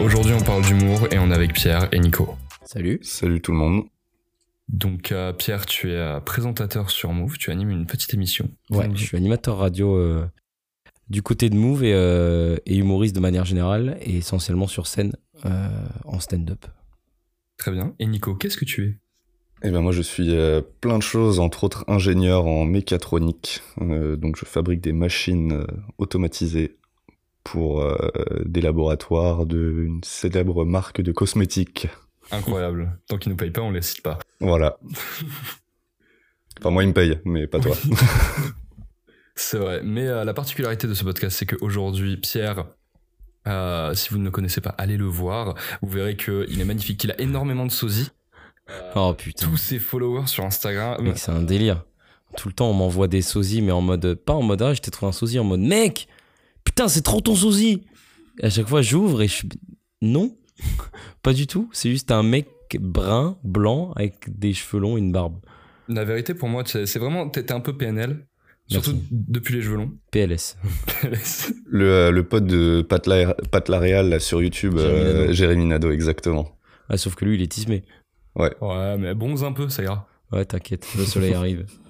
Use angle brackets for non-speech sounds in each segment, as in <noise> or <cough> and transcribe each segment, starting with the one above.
Aujourd'hui on parle d'humour et on est avec Pierre et Nico. Salut. Salut tout le monde. Donc euh, Pierre, tu es euh, présentateur sur Move, tu animes une petite émission. Ouais, je suis animateur radio euh, du côté de Move et, euh, et humoriste de manière générale et essentiellement sur scène euh, en stand-up. Très bien. Et Nico, qu'est-ce que tu es? Eh ben moi je suis euh, plein de choses, entre autres ingénieur en mécatronique. Euh, donc je fabrique des machines euh, automatisées pour euh, des laboratoires d'une célèbre marque de cosmétiques. Incroyable. Tant qu'ils nous payent pas, on les cite pas. Voilà. <laughs> Enfin moi il me paye, mais pas toi. <laughs> C'est vrai. Mais euh, la particularité de ce podcast, c'est qu'aujourd'hui, Pierre, euh, si vous ne le connaissez pas, allez le voir. Vous verrez qu'il est magnifique, qu'il a énormément de sosies. Oh putain, Tous ses followers sur Instagram. mec, c'est un délire. Tout le temps, on m'envoie des sosies, mais en mode. Pas en mode, ah, je t'ai trouvé un sosie, en mode, mec, putain, c'est trop ton sosie. Et à chaque fois, j'ouvre et je suis. Non, <laughs> pas du tout. C'est juste un mec brun, blanc, avec des cheveux longs et une barbe. La vérité, pour moi, c'est vraiment. T'es un peu PNL. Surtout Merci. depuis les cheveux longs. PLS. <laughs> Le, euh, le pote de Pat, La- Pat Laréal là, sur YouTube, Jérémy euh, Nadeau. Jérémy Nadeau, exactement. Ah, sauf que lui, il est tismé. Ouais, mais bronze un peu, ça ira. Ouais, t'inquiète, le soleil arrive. <laughs>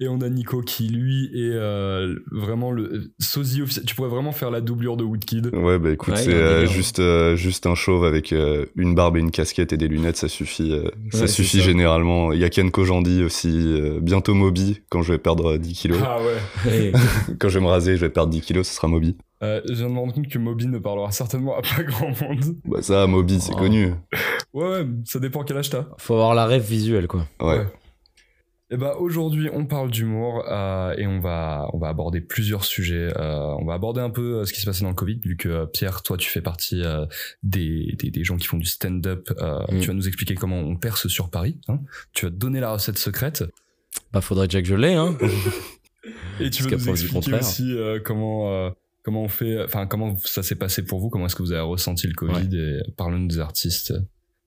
Et on a Nico qui, lui, est euh, vraiment le sosie officiel. Tu pourrais vraiment faire la doublure de Woodkid. Ouais bah écoute, Ouais, c'est euh, juste, euh, juste un chauve avec euh, une barbe et une casquette et des lunettes, ça suffit. euh, ça Ouais, suffit ça. généralement. Il y a Ken Kojandi aussi, euh, bientôt Moby, quand je vais perdre euh, 10 kilos. Ah ouais. <laughs> Quand je vais me raser, je vais perdre 10 kilos, ce sera Moby. Euh, je viens de me rendre compte que Moby ne parlera certainement à pas grand monde. Bah ça, Moby, c'est Oh. connu. Ouais, ouais, ça dépend quel âge t'as. faut avoir la rêve visuelle, quoi. Ouais. Ouais. Et bah aujourd'hui on parle d'humour euh, et on va on va aborder plusieurs sujets. Euh, on va aborder un peu euh, ce qui s'est passé dans le Covid vu que euh, Pierre toi tu fais partie euh, des, des des gens qui font du stand-up. Euh, Mm. Tu vas nous expliquer comment on perce sur Paris. hein. Tu vas te donner la recette secrète Bah, faudrait déjà que je l'ai, hein. <laughs> et tu vas nous expliquer aussi euh, comment euh, comment on fait enfin comment ça s'est passé pour vous. Comment est-ce que vous avez ressenti le Covid et parlons des artistes,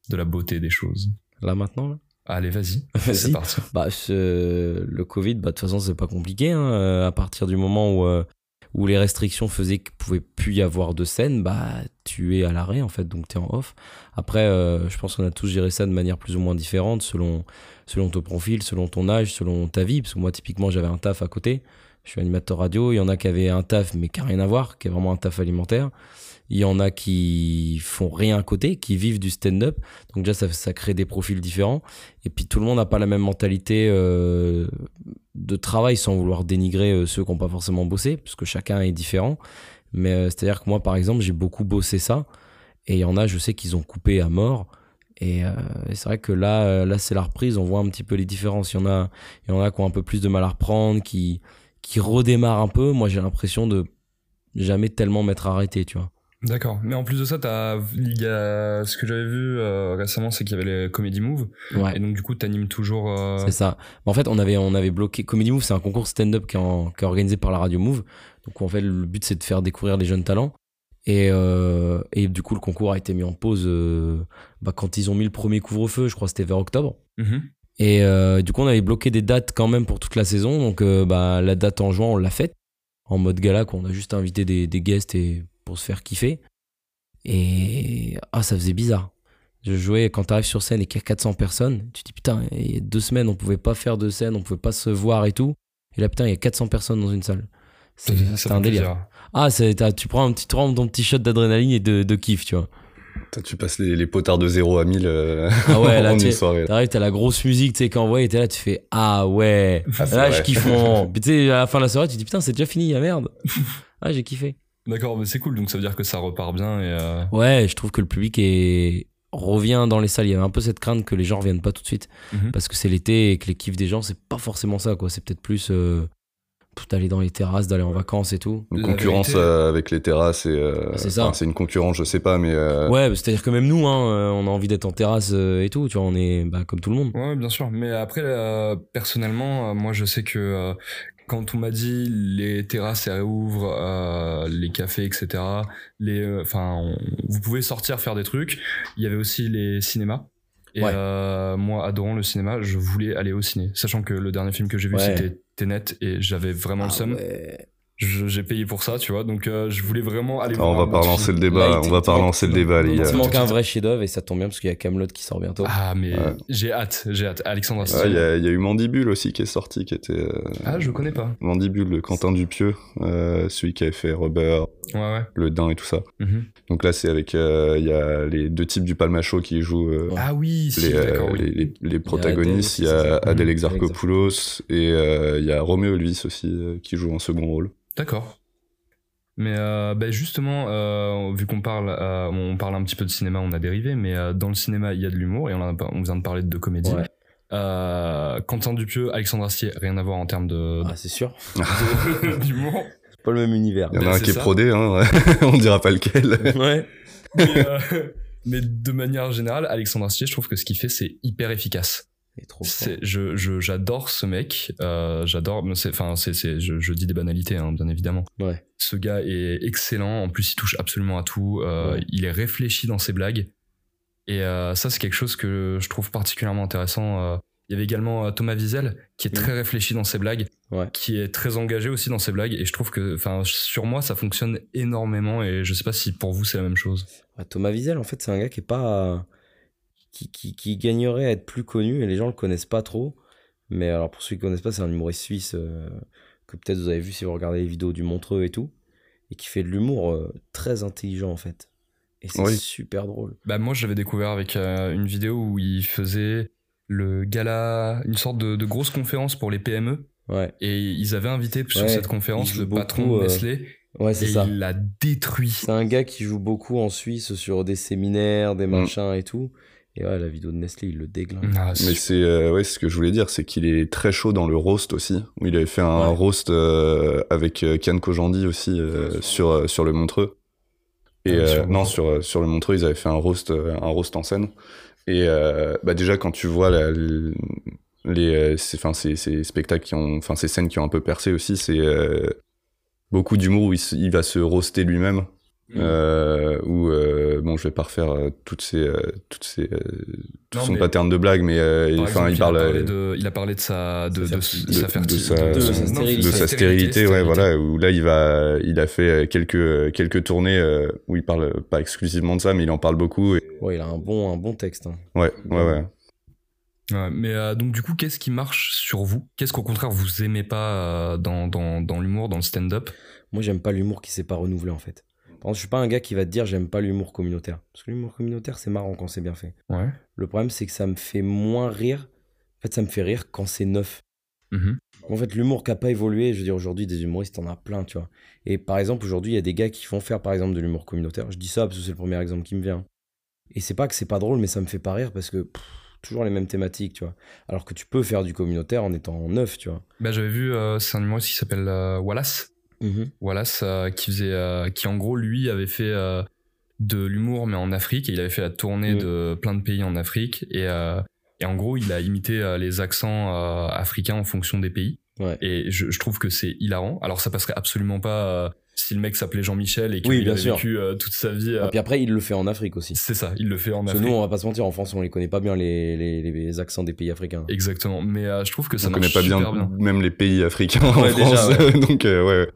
de la beauté des choses. Là, maintenant, là. Allez vas-y <laughs> Vas-y. c'est parti. Bah, ce- le Covid, bah, de toute façon, c'est pas compliqué. Hein. Euh, À partir du moment où, euh, où les restrictions faisaient qu'il pouvait plus y avoir de scène, bah, tu es à l'arrêt, en fait, donc tu es en off. Après, euh, je pense qu'on a tous géré ça de manière plus ou moins différente selon, selon ton profil, selon ton âge, selon ta vie. Parce que moi, typiquement, j'avais un taf à côté. Je suis animateur radio. Il y en a qui avaient un taf, mais qui n'a rien à voir, qui est vraiment un taf alimentaire. Il y en a qui font rien à côté, qui vivent du stand-up. Donc déjà, ça, crée des profils différents. Et puis tout le monde n'a pas la même mentalité euh, de travail sans vouloir dénigrer euh, ceux qui n'ont pas forcément bossé, parce que chacun est différent. Mais euh, c'est-à-dire que moi, par exemple, j'ai beaucoup bossé ça. Et il y en a, je sais qu'ils ont coupé à mort. Et, et c'est vrai que là, là c'est la reprise, on voit un petit peu les différences. Il y il y en a qui ont un peu plus de mal à reprendre, qui, qui redémarrent un peu. Moi, j'ai l'impression de jamais tellement m'être arrêté, tu vois. D'accord. Mais en plus de ça, il y a, ce que j'avais vu euh, récemment, c'est qu'il y avait les Comedy Move. Ouais. Et donc, du coup, t'animes toujours. euh, C'est ça. En fait, on avait, on avait bloqué. Comedy Move, c'est un concours stand-up qui est, en- qui est organisé par la radio Move. Donc, en fait, le but, c'est de faire découvrir les jeunes talents. Et, euh, et du coup, le concours a été mis en pause bah, quand ils ont mis le premier couvre-feu. Je crois que c'était vers octobre. mhm. Et euh, du coup, on avait bloqué des dates quand même pour toute la saison. Donc, euh, bah, la date en juin, on l'a faite en mode gala, qu'on a juste invité des, des guests et pour se faire kiffer. Et ah, ça faisait bizarre. Je jouais quand t'arrives sur scène et qu'il y a 400 personnes, tu te dis putain, il y a deux semaines, on pouvait pas faire de scène, on pouvait pas se voir et tout. Et là, putain, il y a 400 personnes dans une salle. C'est un délire. plaisir. Ah, tu prends un petit, ton petit shot d'adrénaline et de, de kiff, tu vois. Tu passes les, les potards de 0 à 1000 euh, Ah ouais, <laughs> là, en une soirée. T'arrives, t'as la grosse musique, tu sais, quand ouais, et t'es là, tu fais Ah ouais. Ah, là, vrai. je kiffe mon. <laughs> Puis tu sais, à la fin de la soirée, tu te dis Putain, c'est déjà fini, ah merde. <laughs> ah, j'ai kiffé. D'accord, mais c'est cool. Donc, ça veut dire que ça repart bien et. euh, Ouais, je trouve que le public est revient dans les salles. Il y avait un peu cette crainte que les gens reviennent pas tout de suite mhm. parce que c'est l'été et que les kiffs des gens, c'est pas forcément ça, quoi. C'est peut-être plus euh, d'aller dans les terrasses, d'aller en vacances et tout. Une concurrence euh, avec les terrasses et euh, C'est ça. enfin, c'est une concurrence, je sais pas, mais euh, Ouais, c'est-à-dire que même nous, hein, euh, on a envie d'être en terrasse euh, et tout. Tu vois, on est bah, comme tout le monde. Ouais, bien sûr. Mais après, euh, personnellement, euh, moi, je sais que euh, quand on m'a dit les terrasses réouvrent, euh, les cafés, etc. Les, enfin, on- vous pouvez sortir faire des trucs. Il y avait aussi les cinémas. Et Ouais. euh, moi, adorant le cinéma, je voulais aller au ciné, sachant que le dernier film que j'ai vu Ouais. c'était Tenet et j'avais vraiment le Ah seum. ouais. J'ai payé pour ça, tu vois. Donc euh, je voulais vraiment aller Ah, on va pas relancer le débat, Light, on va pas relancer le débat, les il Il gars. manque un vrai chef-d'œuvre et ça tombe bien parce qu'il y a Camelot qui sort bientôt. Ah, mais Ouais. j'ai hâte, j'ai hâte. Alexandre Ah. Il y, a- il y a eu Mandibule aussi qui est sorti, qui était euh, Ah, je connais pas. Mandibule de Quentin Dupieux, euh, celui qui avait fait Rubber, Ouais, ouais. Le Dain et tout ça. Mhm. Donc là, c'est avec euh, il y a les deux types du Palmacho qui jouent euh. Ah oui, si, les, euh, oui. les, les- les protagonistes. Il y a. Adèle. Exarchopoulos et il y a Roméo Elvis aussi qui joue un second rôle. D'accord. Mais euh, bah, justement, euh, vu qu'on parle, euh, on parle un petit peu de cinéma, on a dérivé, mais euh, dans le cinéma, il y a de l'humour et on, a- on vient de parler de deux comédies. Ouais. Euh, Quentin Dupieux, Alexandre Astier, rien à voir en termes de, Ah, c'est sûr. <laughs> d'humour. C'est pas le même univers. Il y en a Ben, un qui est prodé, hein, ouais. <laughs> on dira pas lequel. ouais. mais, euh, <laughs> mais de manière générale, Alexandre Astier, je trouve que ce qu'il fait, c'est hyper efficace. Je, je, j'adore ce mec. Euh, j'adore. Enfin, c'est, c'est, je, je dis des banalités, hein, bien évidemment. Ouais. Ce gars est excellent. En plus, il touche absolument à tout. Euh, Ouais. Il est réfléchi dans ses blagues. Et euh, ça, c'est quelque chose que je trouve particulièrement intéressant. Il y avait également Thomas Wiesel, qui est très réfléchi dans ses blagues, qui est très engagé aussi dans ses blagues. Et je trouve que, enfin, sur moi, ça fonctionne énormément. Et je sais pas si pour vous, c'est la même chose. Thomas Wiesel, en fait, c'est un gars qui est pas. Qui, qui, qui gagnerait à être plus connu et les gens le connaissent pas trop. Mais alors, pour ceux qui connaissent pas, c'est un humoriste suisse euh, que peut-être vous avez vu si vous regardez les vidéos du Montreux et tout. Et qui fait de l'humour euh, très intelligent, en fait. Et c'est Oui. super drôle. Bah moi je l'avais découvert avec euh, une vidéo où il faisait le gala, une sorte de, de grosse conférence pour les PME Ouais, et ils avaient invité sur Ouais, cette conférence le beaucoup, patron de euh, Nestlé ouais et c'est ça. il l'a détruit. C'est un gars qui joue beaucoup en Suisse sur des séminaires, des machins et tout. Et ouais, la vidéo de Nestlé, il le déglingue. Ah, Mais c'est euh, ouais, c'est ce que je voulais dire, c'est qu'il est très chaud dans le roast aussi. Où il avait fait un Ouais. roast euh, avec euh, Kian Kojandi aussi euh, sur euh, sur le Montreux. Et Ah, euh, sur le non Montreux. sur euh, sur le Montreux, ils avaient fait un roast euh, un roast en scène. Et euh, bah déjà quand tu vois la- les euh, ces enfin ces, ces spectacles qui ont enfin ces scènes qui ont un peu percé aussi, c'est euh, beaucoup d'humour où il va se roaster lui-même. Mm. Euh, où euh, bon je vais pas refaire euh, toutes ces euh, toutes ces tout Non, son pattern de blague mais euh, enfin exemple, il parle a parlé de, il a parlé de sa de, Sa de, fertilité. de sa de- sa- de sa non, stérilité. de sa stérilité, ouais, voilà, où là il va, il a fait quelques quelques tournées où il parle pas exclusivement de ça, mais il en parle beaucoup. Et... Ouais, il a un bon, un bon texte. hein. Ouais, ouais, ouais. Ouais, mais euh, donc du coup, qu'est-ce qui marche sur vous? Qu'est-ce qu'au contraire vous aimez pas euh, dans, dans, dans l'humour, dans le stand-up? Moi, j'aime pas l'humour qui s'est pas renouvelé en fait. Par contre, je suis pas un gars qui va te dire j'aime pas l'humour communautaire. Parce que l'humour communautaire, c'est marrant quand c'est bien fait. Ouais. Le problème, c'est que ça me fait moins rire. En fait, ça me fait rire quand c'est neuf. Mhm. En fait, l'humour qui a pas évolué, je veux dire, aujourd'hui, des humoristes, t'en as plein, tu vois. Et par exemple, aujourd'hui, il y a des gars qui font faire, par exemple, de l'humour communautaire. Je dis ça parce que c'est le premier exemple qui me vient. Et c'est pas que c'est pas drôle, mais ça me fait pas rire parce que pff, toujours les mêmes thématiques, tu vois. Alors que tu peux faire du communautaire en étant neuf, tu vois. Bah, j'avais vu, euh, c'est un humoriste qui s'appelle euh, Wallace. Wallace euh, qui faisait euh, qui en gros lui avait fait euh, de l'humour mais en Afrique et il avait fait la tournée Mm. de plein de pays en Afrique et euh, et en gros il a imité euh, les accents euh, africains en fonction des pays Ouais. et je, je trouve que c'est hilarant alors ça passerait absolument pas euh, si le mec s'appelait Jean-Michel et qu'il Oui, bien avait sûr. vécu euh, toute sa vie euh, Et puis après, il le fait en Afrique aussi. c'est ça il le fait en Parce que Afrique nous, on va pas se mentir, en France, on les connaît pas bien les, les, les accents des pays africains. exactement mais euh, je trouve que ça On connaît marche pas bien, super bien. même les pays africains en déjà, France, <laughs> donc euh, ouais.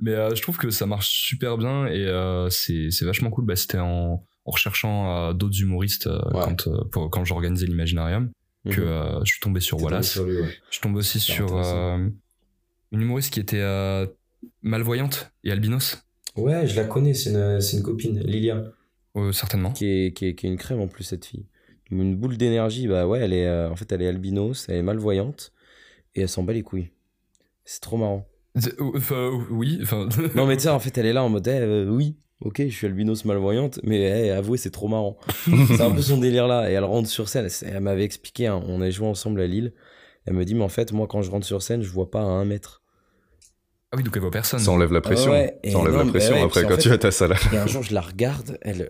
Mais euh, je trouve que ça marche super bien et euh, c'est c'est vachement cool. Bah, C'était en, en recherchant euh, d'autres humoristes euh, Ouais. quand, euh, pour- quand j'organisais l'Imaginarium que Mhm. euh, je suis tombé sur T'es tombé Wallace. sur lui, ouais. Je tombe aussi sur euh, une humoriste qui était euh, malvoyante et albinos, Ouais, je la connais, c'est une, c'est une copine, Lilia. euh, certainement. Qui est, qui, est, qui est une crème en plus, cette fille. Une boule d'énergie, bah ouais, elle est, euh, en fait, elle est albinos, elle est malvoyante, et elle s'en bat les couilles. C'est trop marrant. Enfin, oui, enfin. Non, mais tu sais, en fait, elle est là en mode, eh, euh, oui, ok, je suis albinos malvoyante, mais eh, avouez, c'est trop marrant. c'est un peu son délire là. Et elle rentre sur scène, elle, elle m'avait expliqué, hein, on a joué ensemble à Lille. Elle me dit, mais en fait, moi, quand je rentre sur scène, je vois pas à un mètre. ah oui, donc elle voit personne. Ça enlève la pression. ouais, ça enlève non, la pression ouais, après quand fait- tu as ta salle. Et un jour, je la regarde, elle,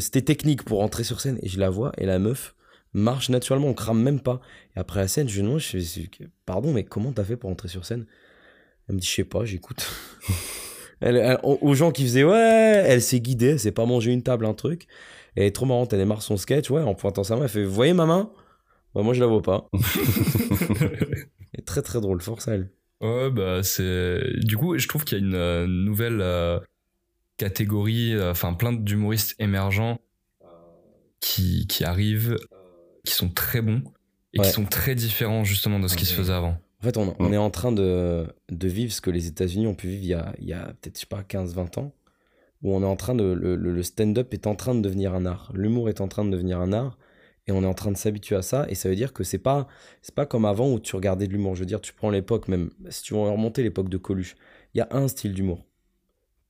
c'était technique pour rentrer sur scène, et je la vois, et la meuf marche naturellement, on crame même pas. Et après la scène, je lui demande, je pardon, mais comment t'as fait pour rentrer sur scène? Elle me dit, je sais pas, j'écoute. <laughs> Elle- elle- aux gens qui faisaient, ouais, elle s'est guidée, elle s'est pas mangé une table, un truc. Et elle est trop marrante, elle démarre son sketch, ouais, en pointant sa main, elle fait, vous voyez ma main? Bah, moi, je la vois pas. <laughs> Et très très drôle, force à elle. Ouais, bah c'est. Du coup, je trouve qu'il y a une euh, nouvelle euh, catégorie, euh, enfin plein d'humoristes émergents qui, qui arrivent, qui sont très bons et Ouais. qui sont très différents justement de ce qui se faisait avant. En fait, on, on est en train de, de vivre ce que les États-Unis ont pu vivre il y a, il y a peut-être, je sais pas, 15-20 ans, où on est en train de. Le, stand-up est en train de devenir un art. L'humour est en train de devenir un art. Et on est en train de s'habituer à ça. Et ça veut dire que c'est pas, c'est pas comme avant où tu regardais de l'humour. Je veux dire, tu prends l'époque, même si tu veux remonter l'époque de Coluche, il y a un style d'humour.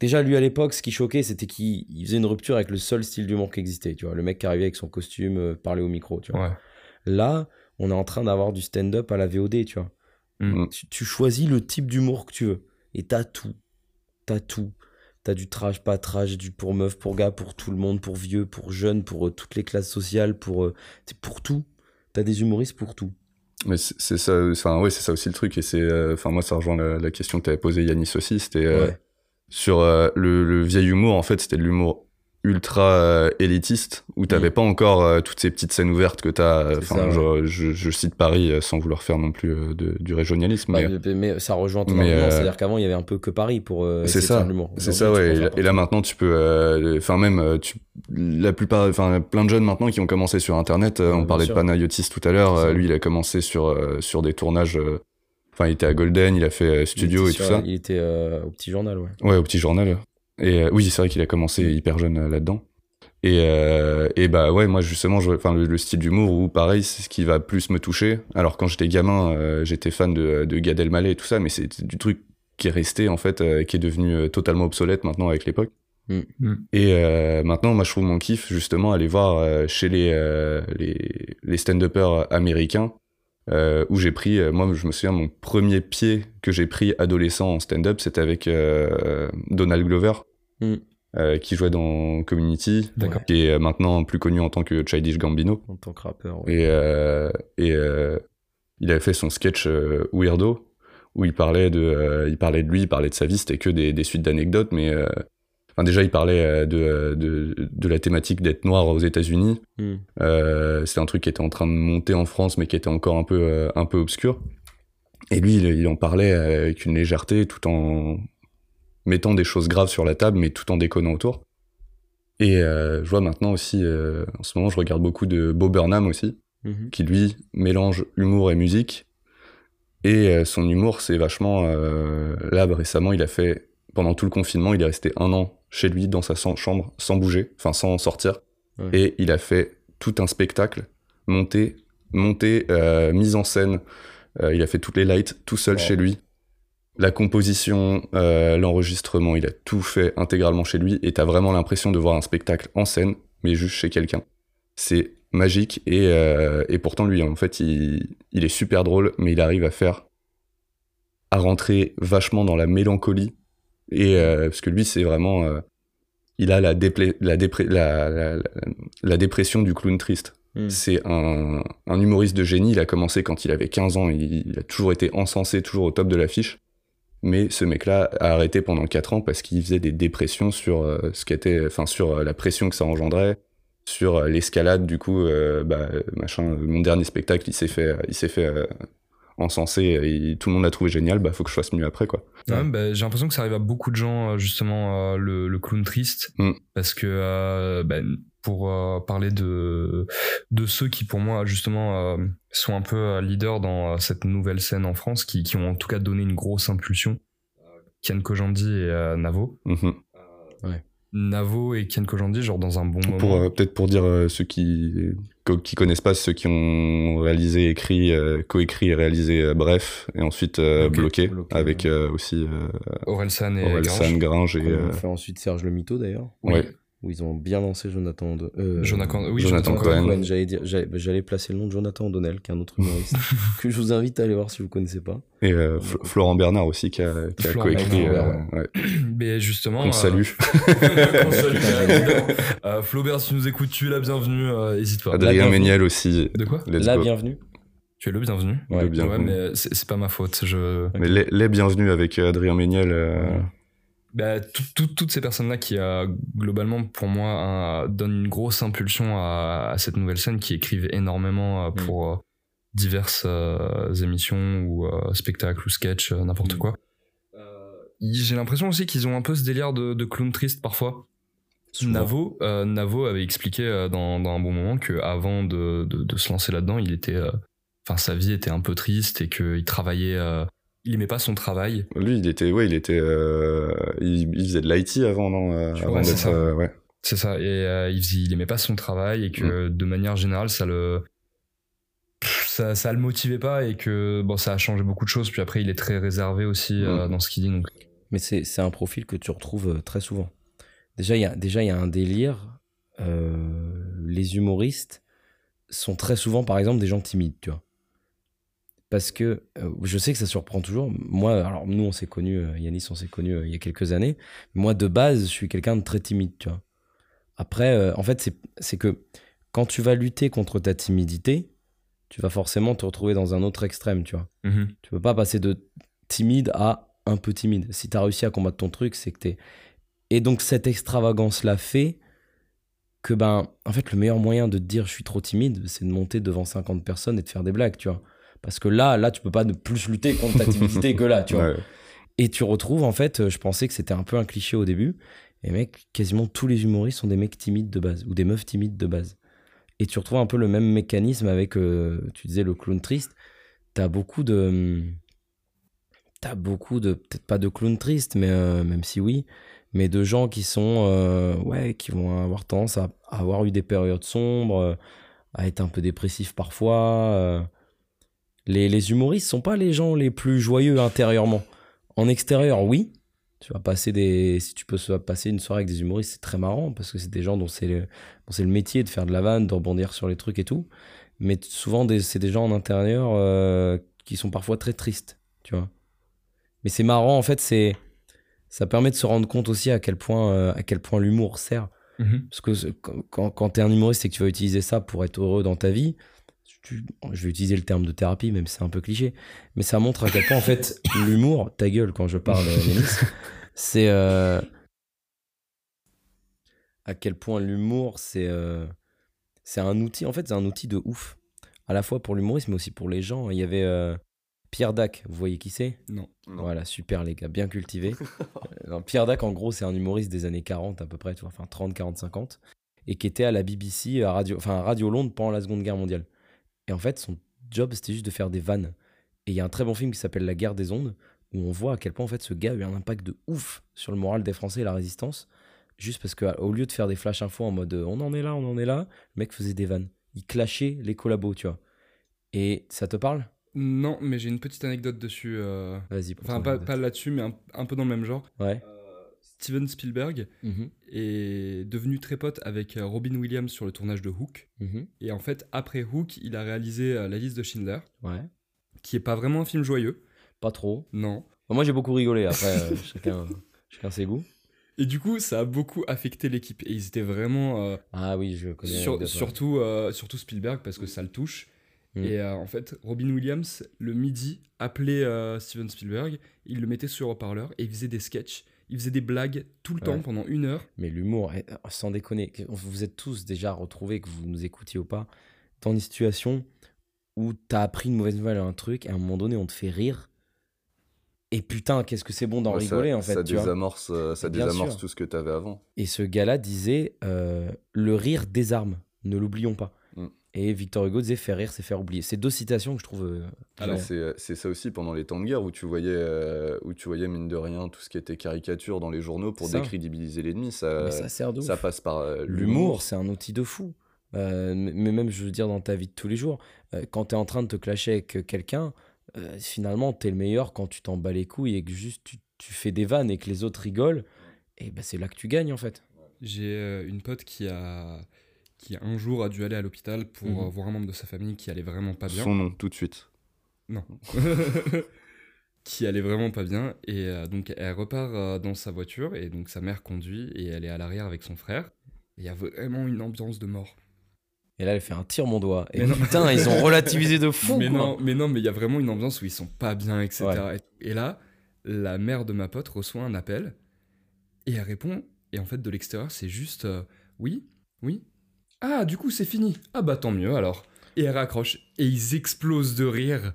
Déjà, lui à l'époque, ce qui choquait, c'était qu'il il faisait une rupture avec le seul style d'humour qui existait. Tu vois, le mec qui arrivait avec son costume, euh, parlait au micro. Tu vois. Ouais. Là, on est en train d'avoir du stand-up à la VOD, tu vois. Mm. Tu, tu choisis le type d'humour que tu veux. Et t'as tout. T'as tout. T'as du trash, pas trash, du pour meuf, pour gars, pour tout le monde, pour vieux, pour jeunes, pour euh, toutes les classes sociales, pour, euh, c'est pour tout. T'as des humoristes pour tout. Mais c'est ça, enfin ouais, c'est ça aussi le truc. Et c'est, euh, enfin moi, ça rejoint la, la question que t'avais posée Yanis aussi. C'était euh, Ouais. sur le, le vieil humour. En fait, c'était de l'humour ultra euh, élitiste où t'avais Mm. pas encore euh, toutes ces petites scènes ouvertes que t'as. C'est Enfin, ouais. je, cite Paris euh, sans vouloir faire non plus euh, de, du régionalisme. Bah, mais mais, mais ça rejoint ton euh, C'est-à-dire qu'avant, il y avait un peu que Paris pour euh, C'est ça. C'est ça, ouais. Et, là- et là n'importe maintenant, tu peux, euh, enfin même, euh, tu, la plupart, enfin plein de jeunes maintenant qui ont commencé sur Internet. euh, Ouais, on parlait sûr. de Panayotis tout à l'heure. Euh, lui, il a commencé sur euh, sur des tournages. euh, Enfin, il était à Golden, il a fait euh, studio et tout sur- ça. Il était euh, au petit journal, ouais. Ouais, au petit journal. Et euh, oui, c'est vrai qu'il a commencé hyper jeune euh, là-dedans. Et, euh, et bah ouais, moi justement, je, enfin le, le style d'humour où pareil, c'est ce qui va plus me toucher. Alors quand j'étais gamin, euh, j'étais fan de, de Gad Elmaleh et tout ça, mais c'est du truc qui est resté en fait, euh, qui est devenu euh, totalement obsolète maintenant avec l'époque. Mm. Mm. Et euh, maintenant, moi je trouve mon kiff justement aller voir euh, chez les euh, les, les stand-uppers américains. Euh, où j'ai pris, euh, moi je me souviens, mon premier pied que j'ai pris adolescent en stand-up, c'était avec euh, Donald Glover, Mm. euh, qui jouait dans Community, qui est maintenant plus connu en tant que Childish Gambino. En tant que rappeur. ouais. Et, et il avait fait son sketch Weirdo, où il parlait, de, il parlait de lui, il parlait de sa vie, c'était que des, des suites d'anecdotes, mais enfin, déjà il parlait euh, de, de, de la thématique d'être noir aux États-Unis. Mm. Euh, c'était un truc qui était en train de monter en France, mais qui était encore un peu, euh, un peu obscur. Et lui, il, il en parlait avec une légèreté, tout en mettant des choses graves sur la table, mais tout en déconnant autour. Et euh, je vois maintenant aussi, euh, en ce moment, je regarde beaucoup de Bo Burnham aussi, Mhm. qui lui mélange humour et musique. Et euh, son humour, c'est vachement. Euh, là, récemment, il a fait. Pendant tout le confinement, il est resté un an chez lui, dans sa chambre, sans bouger, enfin sans sortir. Ouais. Et il a fait tout un spectacle, monté, monté, euh, mise en scène. Euh, il a fait toutes les lights tout seul chez lui. La composition, euh, l'enregistrement, il a tout fait intégralement chez lui. Et t'as vraiment l'impression de voir un spectacle en scène, mais juste chez quelqu'un. C'est magique. Et, euh, et pourtant, lui, en fait, il, il est super drôle, mais il arrive à faire. à rentrer vachement dans la mélancolie. Et euh, parce que lui, c'est vraiment. euh, il a la, la, la, la, la- la dépression du clown triste. Mm. C'est un, un humoriste de génie. Il a commencé quand il avait 15 ans. Il, il a toujours été encensé, toujours au top de l'affiche. Mais ce mec-là a arrêté pendant 4 ans parce qu'il faisait des dépressions sur euh, ce qui était, enfin sur euh, la pression que ça engendrait, sur euh, l'escalade. Du coup, bah, machin. Mon dernier spectacle, il s'est fait, il s'est fait encenser. Et tout le monde l'a trouvé génial. Bah, faut que je fasse mieux après, quoi. Ouais, bah, j'ai l'impression que ça arrive à beaucoup de gens, euh, justement, euh, le, le clown triste. Mm. Parce que, euh, bah, pour euh, parler de, de ceux qui, pour moi, justement, euh, sont un peu leaders dans euh, cette nouvelle scène en France, qui, qui ont en tout cas donné une grosse impulsion, Ken Kojandi et euh, Navo. Mhm. Navo et Ken Kojandi, genre dans un bon moment. Pour euh, peut-être pour dire euh, ceux qui qui connaissent pas ceux qui ont réalisé, écrit, euh, coécrit et réalisé euh, Bref et ensuite euh, bloqué, Bloqué, avec euh, aussi euh, Orelsan et Aurel Grange. San, Gringe et euh, on fait ensuite Serge Le Mito d'ailleurs? ouais. Où ils ont bien lancé Jonathan. Odo- euh, Jonathan, oui, Jonathan Jonathan Cohen. J'allais placer le nom de Jonathan O'Donnell, qui est un autre humoriste, <laughs> que je vous invite à aller voir si vous connaissez pas. et euh, Fl- Florent Bernard aussi qui a, qui a coécrit. Euh, ouais. <clears throat> Mais justement. On euh, salue. <laughs> <laughs> Euh, Flaubert, si tu nous écoutes, tu es la bienvenue, euh, hésite pas. Adrien. Méniel aussi. De quoi Let's La go. bienvenue. Tu es le bienvenu. Ouais, Le bienvenu. Ouais, mais c'est pas ma faute. Je... Mais les, les bienvenus avec Adrien Méniel. euh. Bah, tout- tout- toutes ces personnes-là qui, euh, globalement, pour moi, hein, donnent une grosse impulsion à, à cette nouvelle scène, qui écrivent énormément euh, pour, euh, diverses émissions ou spectacles ou sketchs, n'importe Mm. quoi. J'ai l'impression aussi qu'ils ont un peu ce délire de, de clown triste parfois. Souvent. Navo, euh, Navo avait expliqué euh, dans, dans un bon moment que avant de, de, de se lancer là-dedans, il était, euh, enfin sa vie était un peu triste et qu'il travaillait, euh, il aimait pas son travail. Lui, il était, ouais, il était, euh, il, il faisait de l'IT avant, non euh, Ouais, Avant d'être, ça. euh, ouais. C'est ça. Et euh, il, faisait- il aimait pas son travail et que de manière générale, ça le, ça, ça le motivait pas et que bon, ça a changé beaucoup de choses. Puis après, il est très réservé aussi euh, dans ce qu'il dit. Donc, Mais c'est c'est un profil que tu retrouves très souvent. Déjà, il y a, déjà, il y a un délire. euh, les humoristes sont très souvent, par exemple, des gens timides, tu vois. Parce que euh, je sais que ça surprend toujours. Moi, alors nous, on s'est connus, euh, Yanis, on s'est connus euh, il y a quelques années. Moi, de base, je suis quelqu'un de très timide, tu vois. Après, euh, en fait, c'est- que quand tu vas lutter contre ta timidité, tu vas forcément te retrouver dans un autre extrême, tu vois. mhm. Tu peux pas passer de timide à un peu timide. Si tu as réussi à combattre ton truc, c'est que t'es. Et donc, cette extravagance-là fait que, ben, en fait, le meilleur moyen de te dire je suis trop timide, c'est de monter devant 50 personnes et de faire des blagues, tu vois. Parce que là, là, tu peux pas ne plus lutter contre ta timidité que là, tu <laughs> vois. Ouais. Et tu retrouves, en fait, euh, je pensais que c'était un peu un cliché au début. Et mec, quasiment tous les humoristes sont des mecs timides de base, ou des meufs timides de base. Et tu retrouves un peu le même mécanisme avec, euh, tu disais, le clown triste. T'as beaucoup de. hum, T'as beaucoup de. Peut-être pas de clown triste, mais euh, même si oui. Mais de gens qui sont. euh, ouais, qui vont avoir tendance à, à avoir eu des périodes sombres, à être un peu dépressifs parfois. Les, les humoristes sont pas les gens les plus joyeux intérieurement. En extérieur, oui. Tu vas passer des. Si tu peux se- passer une soirée avec des humoristes, c'est très marrant parce que c'est des gens dont c'est le, c'est le métier de faire de la vanne, de rebondir sur les trucs et tout. Mais souvent, c'est des gens en intérieur euh, qui sont parfois très tristes, tu vois. Mais c'est marrant, en fait, c'est. Ça permet de se rendre compte aussi à quel point, euh, à quel point l'humour sert. Mhm. Parce que quand, quand, quand t'es un humoriste et que tu vas utiliser ça pour être heureux dans ta vie, tu- je vais utiliser le terme de thérapie, même si c'est un peu cliché, mais ça montre à quel point, en fait, <laughs> l'humour, ta gueule quand je parle, euh, c'est. euh, à quel point l'humour, c'est. euh, c'est un outil, en fait, c'est un outil de ouf. À la fois pour l'humoriste, mais aussi pour les gens. Il y avait euh, Pierre Dac, vous voyez qui c'est? Non. Non. Voilà, super les gars, bien cultivé. <laughs> Pierre Dac, en gros, c'est un humoriste des années 40 à peu près, tu vois, enfin 30, 40, 50, et qui était à la BBC, à Radio, enfin à Radio Londres pendant la Seconde Guerre mondiale. Et en fait, son job, c'était juste de faire des vannes. Et il y a un très bon film qui s'appelle La guerre des ondes, où on voit à quel point en fait ce gars a eu un impact de ouf sur le moral des Français et la résistance, juste parce qu'au lieu de faire des flash infos en mode on en est là, on en est là, le mec faisait des vannes. Il clashait les collabos, tu vois. Et ça te parle? Non, mais j'ai une petite anecdote dessus. euh, Vas-y. Enfin, pas, là-dessus, mais un, un peu dans le même genre. Ouais. Steven Spielberg Mhm, est devenu très pote avec euh, Robin Williams sur le tournage de Hook. mhm, Et en fait, après Hook, il a réalisé euh, La liste de Schindler, Ouais. qui est pas vraiment un film joyeux. Pas trop. Non. Moi, j'ai beaucoup rigolé. Après, euh, <laughs> chacun, chacun ses goûts. Et du coup, ça a beaucoup affecté l'équipe. Et ils étaient vraiment. euh, Ah oui, je connais. sur- surtout, euh, surtout Spielberg, parce que ça le touche. Mm. Et en fait, Robin Williams, le midi, appelait Steven Spielberg, il le mettait sur haut-parleur et il faisait des sketchs. Il faisait des blagues tout le temps pendant une heure. Mais l'humour, eh, sans déconner, que- vous êtes tous déjà retrouvés, que vous nous écoutiez ou pas, dans une situation où t'as appris une mauvaise nouvelle à un truc, et à un moment donné, on te fait rire. Et putain, qu'est-ce que c'est bon d'en Ouais, ça- rigoler, en fait. Ça tu vois. désamorce, euh, ça Bien désamorce tout ce que t'avais avant. Et ce gars-là disait euh, Le rire désarme, ne l'oublions pas. Et Victor Hugo disait Faire rire, c'est faire oublier. C'est deux citations que je trouve. euh, Alors géniales. c'est euh, c'est ça aussi pendant les temps de guerre où tu voyais euh, où tu voyais mine de rien tout ce qui était caricature dans les journaux pour Ça. décrédibiliser l'ennemi ça ça sert de ça passe par euh, L'humour, c'est un outil de fou. Euh, mais même, je veux dire, dans ta vie de tous les jours, euh, quand tu es en train de te clasher avec quelqu'un, euh, finalement, tu es le meilleur quand tu t'en bats les couilles et que juste tu, tu fais des vannes et que les autres rigolent. Et ben c'est là que tu gagnes, en fait. J'ai euh, une pote qui a qui un jour a dû aller à l'hôpital pour Mhm. euh, voir un membre de sa famille qui allait vraiment pas bien. son nom tout de suite Non. <laughs> qui allait vraiment pas bien. Et euh, donc, elle repart euh, dans sa voiture. Et donc, sa mère conduit. Et elle est à l'arrière avec son frère. Et il y a vraiment une ambiance de mort. Et là, elle fait un tire mon doigt. Et Mais non. putain, ils ont relativisé de fou. mais, quoi. non, mais non, mais il y a vraiment une ambiance où ils sont pas bien, etc. Ouais. Et, et là, la mère de ma pote reçoit un appel. Et elle répond. Et en fait, de l'extérieur, c'est juste euh, Oui, oui. Ah, du coup, c'est fini. Ah, bah tant mieux alors. et elle raccroche. Et ils explosent de rire.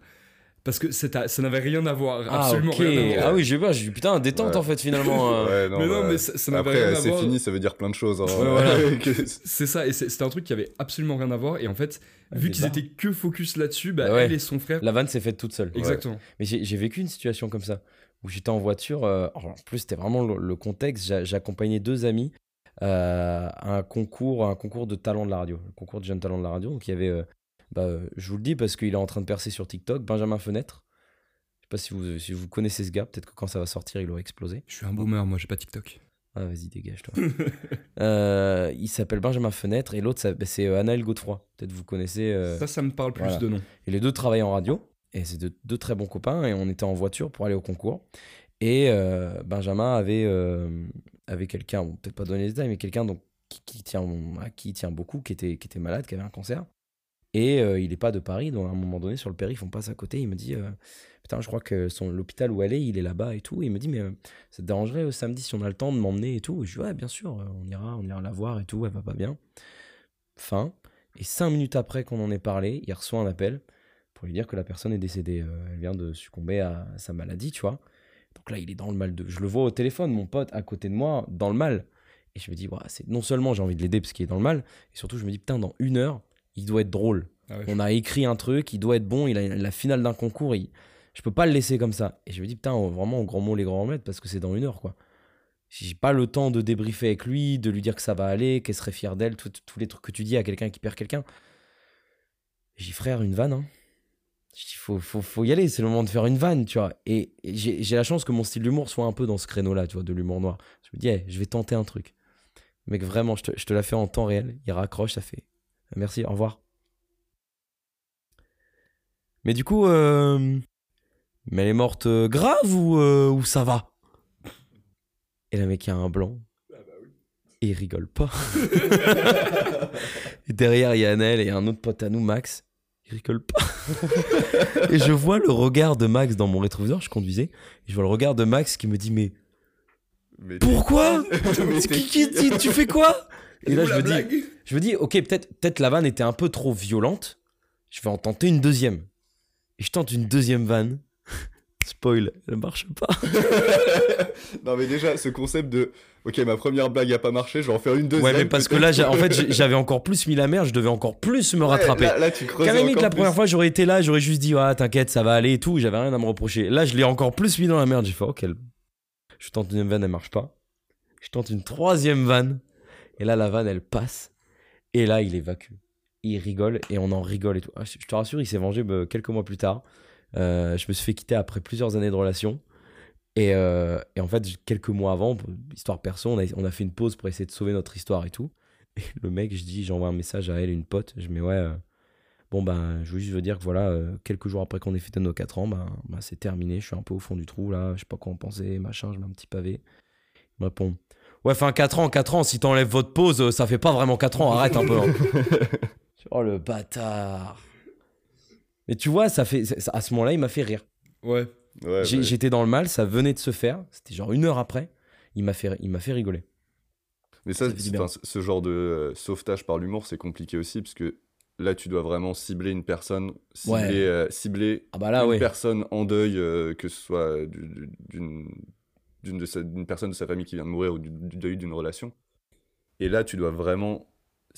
Parce que c'est- ça n'avait rien à voir. Ah, absolument rien à voir. Ah oui, j'ai pas, j'ai putain, détente Ouais. en fait finalement. euh. <laughs> Ouais, non, mais non, bah, mais ça, ça n'avait Après, rien à c'est voir. fini, ça veut dire plein de choses. hein. voilà. <laughs> C'est ça, et c'est- c'était un truc qui avait absolument rien à voir. Et en fait, vu qu'ils étaient que focus là-dessus, bah, ouais. elle et son frère. La vanne s'est faite toute seule. Exactement. Mais j'ai vécu une situation comme ça, où j'étais en voiture, euh, en plus c'était vraiment le, le contexte, j'a- j'accompagnais deux amis euh, un concours, un concours de talent de la radio, un concours de jeunes talents de la radio. Donc il y avait, euh, bah, euh, je vous le dis parce qu'il est en train de percer sur TikTok, Benjamin Fenêtre. Je sais pas si vous, si vous connaissez ce gars, peut-être que quand ça va sortir, il aura explosé. Je suis un boomer, moi, j'ai pas TikTok. Ah vas-y, dégage toi. <laughs> Euh, il s'appelle Benjamin Fenêtre et l'autre bah, c'est Anaël Godefroy. Peut-être vous connaissez. Ça, ça me parle plus voilà. de nom. et les deux travaillaient en radio. Et c'est de- deux très bons copains. Et on était en voiture pour aller au concours. Et euh, Benjamin avait, euh, avait quelqu'un, bon, peut-être pas donner les détails, mais quelqu'un donc, qui, qui tient, à qui tient beaucoup, qui était, malade, qui avait un cancer. Et euh, il n'est pas de Paris. Donc à un moment donné, sur le périph', on passe à côté. Il me dit euh, Putain, je crois que l'hôpital où elle est, il est là-bas et tout. Et il me dit Mais euh, ça te dérangerait euh, samedi si on a le temps de m'emmener et tout? Et Je dis Ouais, bien sûr, on ira, on ira la voir et tout. Elle va pas bien. Fin. Et cinq minutes après qu'on en ait parlé, il reçoit un appel pour lui dire que la personne est décédée. Elle vient de succomber à sa maladie, tu vois. Donc là, il est dans le mal de. Je le vois au téléphone, mon pote à côté de moi, dans le mal. Et je me dis, Ouah, c'est non seulement j'ai envie de l'aider parce qu'il est dans le mal, et surtout je me dis, putain, dans une heure, il doit être drôle. Ah ouais, On a écrit un truc, il doit être bon, il a la finale d'un concours, il... je peux pas le laisser comme ça. Et je me dis, putain, vraiment, au grand mot, les grands remèdes, parce que c'est dans une heure, quoi. J'ai pas le temps de débriefer avec lui, de lui dire que ça va aller, qu'elle serait fière d'elle, tous les trucs que tu dis à quelqu'un qui perd quelqu'un. J'ai frère, une vanne, hein. Je dis, faut, faut, faut y aller, c'est le moment de faire une vanne, tu vois. Et, et j'ai la chance que mon style d'humour soit un peu dans ce créneau-là, tu vois, de l'humour noir. Je me dis, hey, je vais tenter un truc. Mec, vraiment, je te, je te la fais en temps réel. Il raccroche, ça fait merci, au revoir. Mais du coup, euh, mais elle est morte euh, grave ou, euh, ou ça va? Et le mec, il y a un blanc. Et il rigole pas. <laughs> et derrière, il y a Annelle et un autre pote à nous, Max. Il rigole pas. <laughs> et je vois le regard de Max dans mon rétroviseur, je conduisais. Et je vois le regard de Max qui me dit Mais Mais pourquoi <laughs> Qui- qui- qui tu, fais quoi Et là, je me dis, je me dis, ok, peut-être peut la vanne était un peu trop violente. Je vais en tenter une deuxième. Et je tente une deuxième vanne. Spoil, elle marche pas. <laughs> non mais déjà ce concept de ok ma première blague a pas marché, je vais en faire une deuxième. ouais, mais parce que là, en fait, j'avais encore plus mis la merde, je devais encore plus me Ouais, rattraper. Là, là, tu creuses la limite, encore la plus. première fois, j'aurais été là, j'aurais juste dit, ah, t'inquiète, ça va aller et tout, j'avais rien à me reprocher. Là, je l'ai encore plus mis dans la merde. J'ai fait, ok, je tente une vanne, elle marche pas. Je tente une troisième vanne. Et là, la vanne, elle passe. Et là, il évacue. Il rigole et on en rigole et tout. Ah, je je te rassure, il s'est vengé bah, quelques mois plus tard. Euh, je me suis fait quitter après plusieurs années de relation. Et, euh, et en fait, quelques mois avant, histoire perso, on a, on a fait une pause pour essayer de sauver notre histoire et tout. Et le mec, je dis, j'envoie un message à elle, une pote. Je mets, ouais, euh, bon, ben, je veux juste dire que voilà, euh, quelques jours après qu'on ait fêté nos 4 ans, ben, ben, c'est terminé. Je suis un peu au fond du trou là, je sais pas quoi en penser, machin, je mets un petit pavé. Il me répond, ouais, enfin, 4 ans, 4 ans, si t'enlèves votre pause, ça fait pas vraiment 4 ans, arrête un peu. hein. <laughs> oh le bâtard. Mais tu vois, ça fait, ça- à ce moment-là, il m'a fait rire. Ouais. Ouais, J'ai- ouais. J'étais dans le mal, ça venait de se faire. C'était genre une heure après. Il m'a fait, il m'a fait rigoler. Mais ça, ce- genre de euh, sauvetage par l'humour, c'est compliqué aussi, parce que là, tu dois vraiment cibler une personne, cibler, Ouais. euh, cibler Ah bah là, une personne en deuil, euh, que ce soit du- du- d'une personne de sa famille qui vient de mourir ou du, du deuil d'une relation. Et là, tu dois vraiment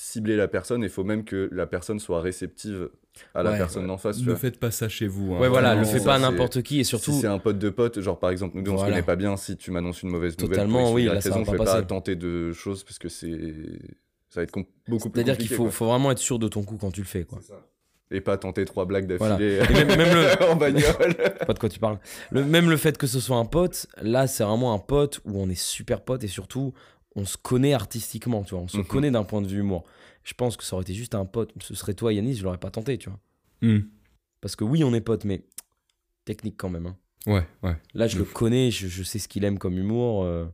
cibler la personne, et il faut même que la personne soit réceptive à la Ouais. personne d'en face. tu Ne vois. faites pas ça chez vous. hein. Ouais, voilà, le Vraiment, fais ça, pas à n'importe qui et surtout. Si c'est un pote de pote, genre par exemple, nous deux, on se connaît pas bien, si tu m'annonces une mauvaise nouvelle, Totalement, ou oui, Y là, ça va raison, pas je vais passer. pas tenter de choses parce que c'est ça va être beaucoup plus C'est-à-dire qu'il compliqué, faut, faut vraiment être sûr de ton coup quand tu le fais, quoi. Ça. Et pas tenter trois blagues d'affilée même, même le, <laughs> en bagnole. <laughs> pas de quoi tu parles. Le, même le fait que ce soit un pote, là, c'est vraiment un pote où on est super pote et surtout, on se connaît artistiquement, tu vois. On se Mhm. connaît d'un point de vue humour. Je pense que ça aurait été juste un pote. Ce serait toi, Yanis, je l'aurais pas tenté, tu vois. Hmm. Parce que oui, on est potes, mais technique quand même. hein. Ouais, ouais. Là, je le connais, je, je sais ce qu'il aime comme humour. euh,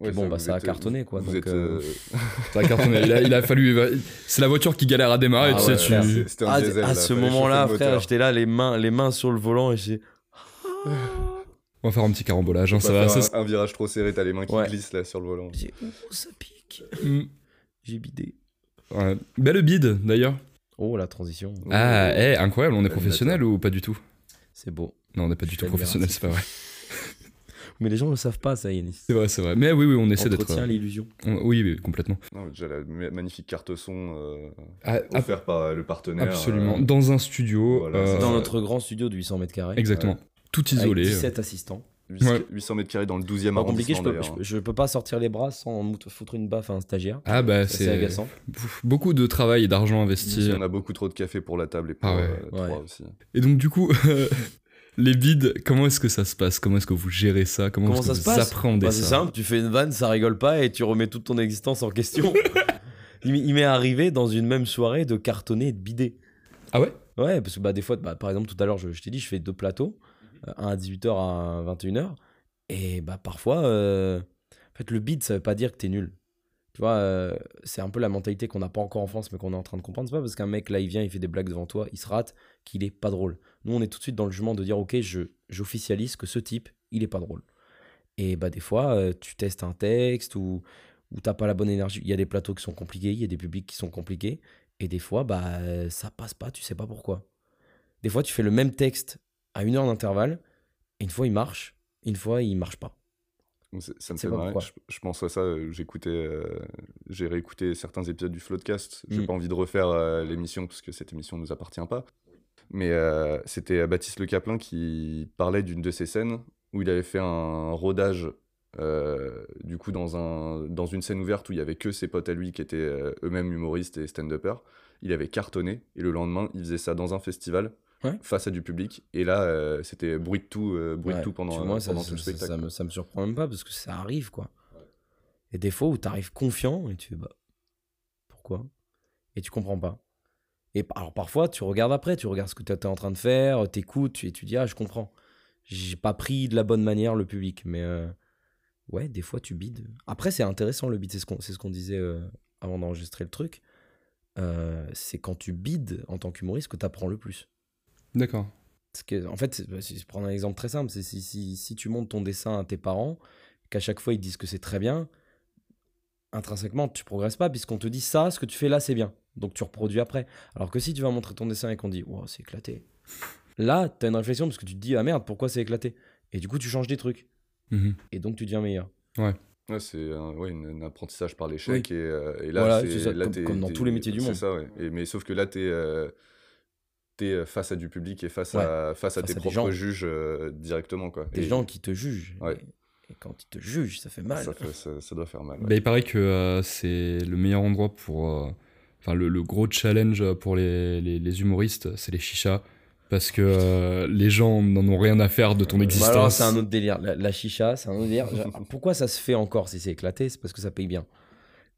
Ouais, bon, bah, vous ça a êtes- cartonné, quoi, Vous donc, êtes, euh, euh, <laughs> <laughs> Ça a cartonné. il, a, il a fallu. C'est la voiture qui galère à démarrer, Ah tu sais. tu- un à, diesel. à là, ce moment-là, frère, j'étais là, les mains, les mains sur le volant et j'ai. <laughs> On va faire un petit carambolage. hein, ça va ça, un, un virage trop serré, t'as les mains qui Ouais. glissent là sur le volant. j'ai- Oh, ça pique. J'ai bidé. Ouais. Belle bide, d'ailleurs. Oh, la transition. Ah, eh, incroyable, on est professionnel ou pas du tout? C'est beau. Non, on n'est pas du tout professionnel, c'est pas vrai. <laughs> Mais les gens ne le savent pas, ça, Yanis. C'est vrai, c'est vrai. Mais oui, oui, on essaie d'être. Entretient l'illusion. on- Oui, oui, complètement. Non, déjà la ma- magnifique carte son euh, Ah, ah, offerte par euh, le partenaire. absolument. euh, Dans un studio. voilà, euh, Dans notre grand studio de 800 mètres carrés. Exactement. Tout Avec isolé. euh. 17 assistants. 800, Ouais. 800 mètres carrés dans le 12e Pas compliqué, je arrondissement peux, je, peux- je peux pas sortir les bras sans foutre une baffe à un stagiaire. Ah bah C'est c'est agaçant. beaucoup de travail et d'argent investi. On a beaucoup trop de café pour la table et pour Ah ouais. euh, trois Ouais. aussi. Et donc du coup, <laughs> les bides, comment est-ce que ça se passe? Comment est-ce que vous gérez ça? Comment, Comment est-ce ça que se vous passe? appréhendez Bah, c'est ça? simple, tu fais une vanne, ça rigole pas et tu remets toute ton existence en question. <laughs> il, m'est arrivé dans une même soirée de cartonner et de bider. Ah ouais? Ouais, parce que bah, des fois, bah, par exemple, tout à l'heure, je, je t'ai dit, je fais deux plateaux, euh, à 18h, un à 21h. Et bah, parfois, euh, en fait, le bid, ça veut pas dire que t'es nul. Tu vois, euh, c'est un peu la mentalité qu'on n'a pas encore en France, mais qu'on est en train de comprendre. C'est pas parce qu'un mec, là, il vient, il fait des blagues devant toi, il se rate, qu'il est pas drôle. Nous, on est tout de suite dans le jugement de dire, ok, j'officialise que ce type, il est pas drôle. Et bah, des fois, euh, tu testes un texte ou, ou t'as pas la bonne énergie. Il y a des plateaux qui sont compliqués, il y a des publics qui sont compliqués. Et des fois, bah, euh, ça passe pas, tu sais pas pourquoi. Des fois, tu fais le même texte à une heure d'intervalle, et une fois, il marche, une fois, il marche pas. Ça me fait marrer. Je, je pense à ça. euh, J'écoutais, euh, j'ai réécouté certains épisodes du Floodcast. J'ai Mm. pas envie de refaire euh, l'émission parce que cette émission ne nous appartient pas. Mais euh, c'était Baptiste Le Caplin qui parlait d'une de ces scènes où il avait fait un rodage. du coup, dans, un, dans une scène ouverte où il y avait que ses potes à lui qui étaient eux-mêmes humoristes et stand-uppers, il avait cartonné et le lendemain, il faisait ça dans un festival Ouais. face à du public. Et là, euh, c'était bruit de tout, euh, bruit de tout pendant, tu vois, ça, pendant ça- tout le ça- spectacle. ça me, ça me surprend même pas parce que ça arrive, quoi. Et des fois où t'arrives confiant et tu fais, bah, pourquoi? Et tu comprends pas. Et alors parfois, tu regardes après, tu regardes ce que tu es en train de faire, t'écoutes tu- et tu dis, ah, je comprends. J'ai pas pris de la bonne manière le public, mais euh, ouais, des fois tu bides. Après, c'est intéressant le bide, c'est ce qu'on ce qu'on disait avant d'enregistrer le truc. Euh, c'est quand tu bides en tant qu'humoriste que tu apprends le plus. D'accord. Parce que, en fait, c'est- bah, si je prends un exemple très simple, c'est si, si, si tu montres ton dessin à tes parents, qu'à chaque fois ils disent que c'est très bien, intrinsèquement tu progresses pas puisqu'on te dit ça, ce que tu fais là c'est bien. Donc tu reproduis après. Alors que si tu vas montrer ton dessin et qu'on dit wow, c'est éclaté, là tu as une réflexion parce que tu te dis ah merde, pourquoi c'est éclaté? Et du coup tu changes des trucs Mhm. et donc tu deviens meilleur. Ouais, c'est un, ouais, un apprentissage par l'échec. Et, euh, et là, Voilà, c'est- comme- dans tous les métiers du monde. C'est ça, ouais. Et, mais sauf que là, tu es, face à du public et face, à, face à Face tes à propres gens. juges euh, directement. Quoi. Des Et gens qui te jugent. Ouais. Et, quand ils te jugent, ça fait mal. ça, fait- ça- ça doit faire mal. ouais. Bah, il paraît que euh, c'est le meilleur endroit pour. euh, Enfin, le, le gros challenge pour les, les, les humoristes, c'est les chichas. Parce que euh, les gens n'en ont rien à faire de ton existence. Bah alors, c'est un autre délire. La, la chicha, c'est un autre délire. Pourquoi ça se fait encore si c'est éclaté? C'est parce que ça paye bien.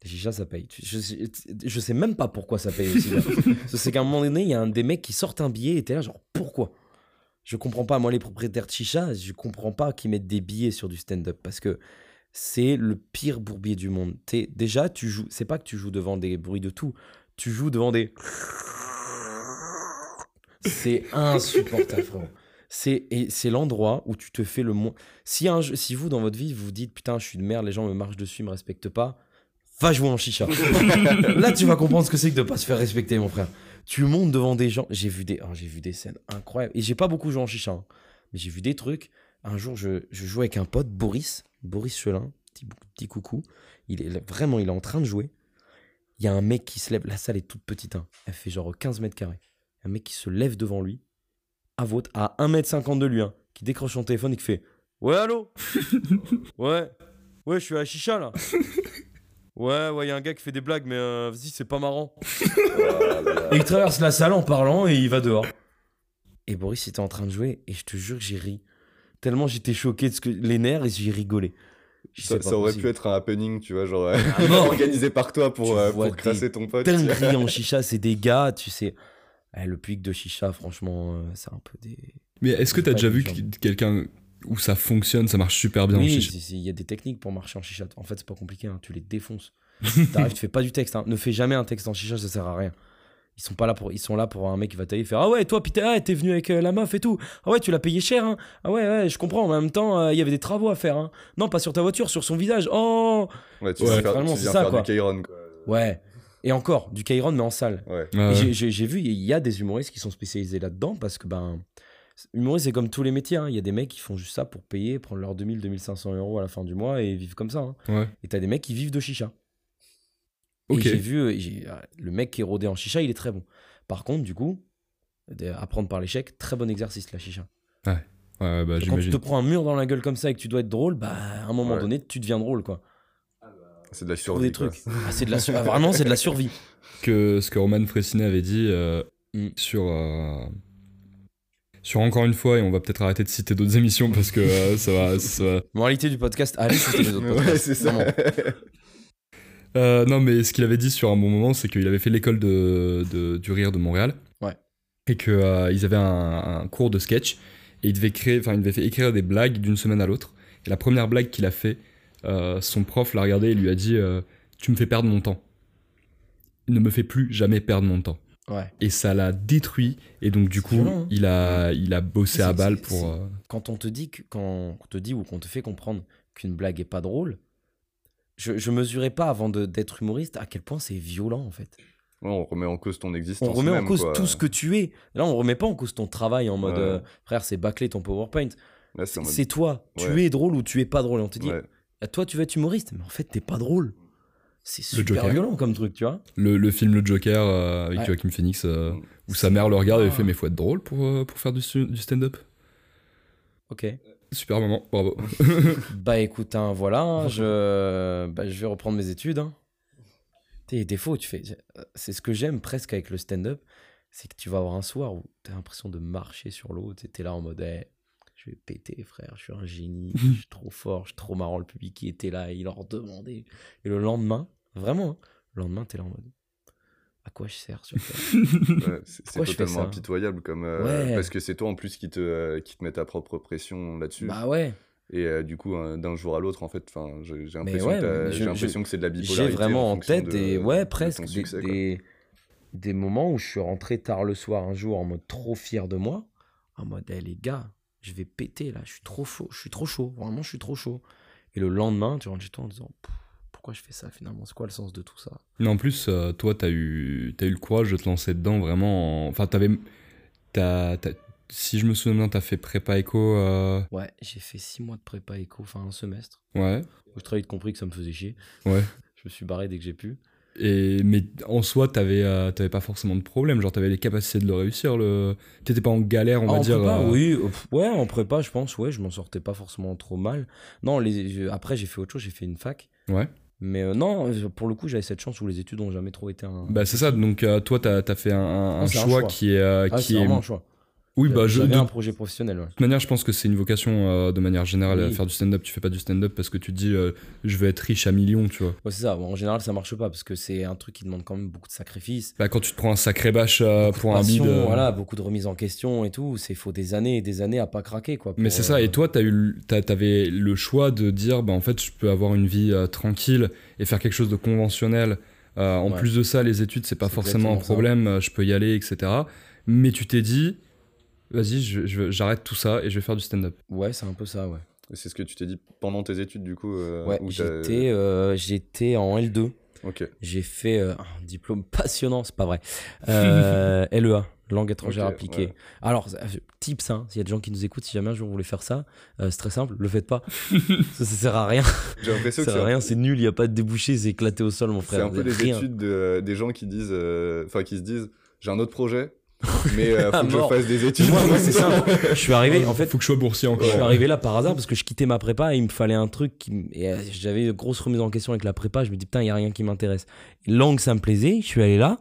Les chichas, ça paye. Je, sais- je sais même pas pourquoi ça paye aussi <laughs> c'est qu'à un moment donné, il y a un des mecs qui sortent un billet et t'es là, genre, pourquoi? Je comprends pas. Moi, les propriétaires de chicha, je comprends pas qu'ils mettent des billets sur du stand-up. Parce que c'est le pire bourbier du monde. T'es- déjà, tu joues. C'est pas que tu joues devant des bruits de tout. Tu joues devant des. C'est insupportable, frérot. C'est et c'est l'endroit où tu te fais le moins. Si, un, si vous, dans votre vie, vous vous dites putain, je suis de merde, les gens me marchent dessus, ils me respectent pas, va jouer en chicha. <laughs> Là, tu vas comprendre ce que c'est que de pas se faire respecter, mon frère. Tu montes devant des gens. J'ai vu des, oh, j'ai vu des scènes incroyables. Et j'ai pas beaucoup joué en chicha, hein. mais j'ai vu des trucs. Un jour, je, je jouais avec un pote, Boris, Boris Chelin, petit, coucou. Il est vraiment, il est en train de jouer. Il y a un mec qui se lève. La salle est toute petite, hein. elle fait genre 15 mètres carrés. Un mec qui se lève devant lui, à votre, à 1m50 de lui, hein, qui décroche son téléphone et qui fait Ouais, allô? <laughs> Ouais, ouais, je suis à la chicha là. Ouais, ouais, il y a un gars qui fait des blagues, mais euh, vas-y, c'est pas marrant. <laughs> Et il traverse la salle en parlant et il va dehors. Et Boris était en train de jouer et je te jure que j'ai ri. Tellement j'étais choqué de ce que les nerfs et j'ai rigolé. Ça, aurait possible. pu être un happening, tu vois, genre À mort. <laughs> organisé par toi pour, euh, pour crasser ton pote. dinguerie <laughs> en chicha, c'est des gars, tu sais. Eh, le public de chicha, franchement, euh, c'est un peu des. Mais est-ce que t'as déjà vu quelqu'un où ça fonctionne, ça marche super bien en Oui, chicha si, il y a des techniques pour marcher en chicha. En fait, c'est pas compliqué, hein, tu les défonces. T'arrives, tu fais pas du texte. hein. Ne fais jamais un texte en chicha, ça sert à rien. Ils sont pas là pour, ils sont là pour un mec qui va tailler, faire ah ouais toi putain ah, t'es venu avec euh, la meuf et tout ah ouais tu l'as payé cher hein ah ouais ouais je comprends en même temps euh, il y avait des travaux à faire hein non pas sur ta voiture sur son visage oh Ouais, tu Ouais, vraiment, c'est ça, faire quoi. du Kairon, quoi. ouais Et encore, du Kairon, mais en salle. Ouais. Ouais, j'ai- vu, il y a des humoristes qui sont spécialisés là-dedans parce que, ben, humoriste, c'est comme tous les métiers. hein. Il y a des mecs qui font juste ça pour payer, prendre leurs 2000, 2500 euros à la fin du mois et vivre comme ça. hein. ouais. Et t'as des mecs qui vivent de chicha. Et j'ai vu, euh, euh, le mec qui est rodé en chicha, il est très bon. Par contre, du coup, de- apprendre par l'échec, très bon exercice la chicha. Ouais, ouais, bah, quand tu te prends un mur dans la gueule comme ça et que tu dois être drôle, bah, à un moment Ouais. donné, tu deviens drôle, quoi. C'est de la survie. des trucs. Ah, c'est de la sur- ah, vraiment, c'est de la survie. <laughs> que ce que Roman Fressinet avait dit euh, Mm. sur euh, sur encore une fois et on va peut-être arrêter de citer d'autres émissions parce que euh, ça va ça va- <laughs> Moralité du podcast, allez écouter les autres Ouais, podcasts. c'est ça. <laughs> Euh, non mais ce qu'il avait dit sur un bon moment c'est qu'il avait fait l'école de, de- du rire de Montréal Ouais. et que euh, ils avaient un, un cours de sketch et il devait créer enfin il devait faire écrire des blagues d'une semaine à l'autre et la première blague qu'il a fait euh, son prof l'a regardé et lui a dit euh, tu me fais perdre mon temps ne me fais plus jamais perdre mon temps Ouais. et ça l'a détruit et donc du coup violent, hein. il a il a bossé à balle pour euh, Quand on te dit que, quand on te dit ou qu'on te fait comprendre qu'une blague est pas drôle, je, je mesurais pas avant de- d'être humoriste à quel point c'est violent en fait. Ouais, on remet en cause ton existence. On remet en cause quoi. tout ce que tu es. Là, on remet pas en cause ton travail en mode Ouais. euh, frère, c'est bâclé ton PowerPoint. C'est mode- toi. Tu es drôle ou tu es pas drôle. Et on te dit, Ouais. ah, toi, tu veux être humoriste, mais en fait, t'es pas drôle. C'est Le super Joker. violent comme truc, tu vois. le, le film Le Joker euh, avec Ouais. Joaquin Phoenix euh, Mm. où sa mère le regarde et Ah. fait mais faut être drôle pour, euh, pour faire du, stand-up Ok. super moment bravo <laughs> Bah écoute, hein, voilà, hein, je, bah, je vais reprendre mes études. Hein. T'es où tu fais. C'est ce que j'aime presque avec le stand-up, c'est que tu vas avoir un soir où t'as l'impression de marcher sur l'eau. T'es là en mode, Eh, je vais péter, frère, je suis un génie, je suis trop fort, je suis trop marrant. Le public qui était là, il leur demandait. Et le lendemain, vraiment, hein, le lendemain, t'es là en mode, à quoi je sers sur Ouais, c'est totalement impitoyable comme euh, Ouais. parce que c'est toi en plus qui te euh, qui te met ta propre pression là-dessus Bah ouais. et euh, du coup d'un jour à l'autre en fait enfin j'ai l'impression ouais, que c'est de la bipolarité J'ai vraiment en, tête de- des, ouais, de presque ton des, succès, des, des moments où je suis rentré tard le soir un jour en mode trop fier de moi, en mode, Eh, les gars, je vais péter là, je suis trop chaud, je suis trop chaud, vraiment, je suis trop chaud. Et le lendemain, tu rentres chez toi en disant, Pff, pourquoi je fais ça finalement? C'est quoi le sens de tout ça? Mais en plus euh, toi t'as eu t'as eu le courage de te lancer dedans vraiment en- enfin t'avais si je me souviens bien t'as fait prépa éco euh, Ouais, j'ai fait six mois de prépa éco, enfin un semestre, ouais où je très vite compris que ça me faisait chier. ouais Je me suis barré dès que j'ai pu. et mais en soi t'avais euh, t'avais pas forcément de problème genre t'avais les capacités de le réussir le t'étais pas en galère on Ah, va en dire prépa, euh, oui, ouais, en prépa, je pense, ouais, je m'en sortais pas forcément trop mal. Non, les, après, j'ai fait autre chose, j'ai fait une fac. ouais Mais euh, non, pour le coup, j'avais cette chance où les études ont jamais trop été un. bah c'est ça donc euh, toi t'as as fait un, choix, qui est euh, Ah, qui est choix. Oui bah je de un projet professionnel, ouais. toute manière, je pense que c'est une vocation euh, de manière générale à faire du stand-up. Tu fais pas du stand-up parce que tu te dis euh, je veux être riche à millions, tu vois. Ouais, c'est ça. Bon, en général, ça marche pas parce que c'est un truc qui demande quand même beaucoup de sacrifices. Bah, quand tu te prends un sacré bâche euh, pour un bide. voilà, beaucoup de remises en question et tout. C'est faut des années et des années à pas craquer, quoi. Mais c'est ça. Et toi, t'avais le choix de dire bah en fait, je peux avoir une vie tranquille et faire quelque chose de conventionnel. En Ouais. plus de ça, les études, c'est pas forcément un ça. problème. Je peux y aller, etc. Mais tu t'es dit vas-y, je- je- j'arrête tout ça et je vais faire du stand-up. Ouais, c'est un peu ça, ouais. Et c'est ce que tu t'es dit pendant tes études du coup euh, Ouais, j'étais euh, j'étais en L2. ok J'ai fait euh, un diplôme passionnant, c'est pas vrai. Euh, <laughs> LEA, langue étrangère appliquée. ouais. Alors, tips, hein, s'il y a des gens qui nous écoutent, si jamais un jour vous voulez faire ça, euh, c'est très simple, le faites pas. <laughs> ça, ça sert à rien. j'ai l'impression Ça que sert à c'est rien, c'est nul, il y a pas de débouché, c'est éclaté au sol, mon c'est frère. un peu des Rien. études de, des gens qui disent euh, enfin qui se disent j'ai un autre projet mais euh, <laughs> faut que je fasse des études Moi, moi, c'est simple. Je suis arrivé, en fait, faut que je sois boursier encore. Je suis arrivé là par hasard parce que je quittais ma prépa et il me fallait un truc qui euh, j'avais une grosse remise en question avec la prépa. Je me dis putain, il y a rien qui m'intéresse. Langue, ça me plaisait. Je suis allé là.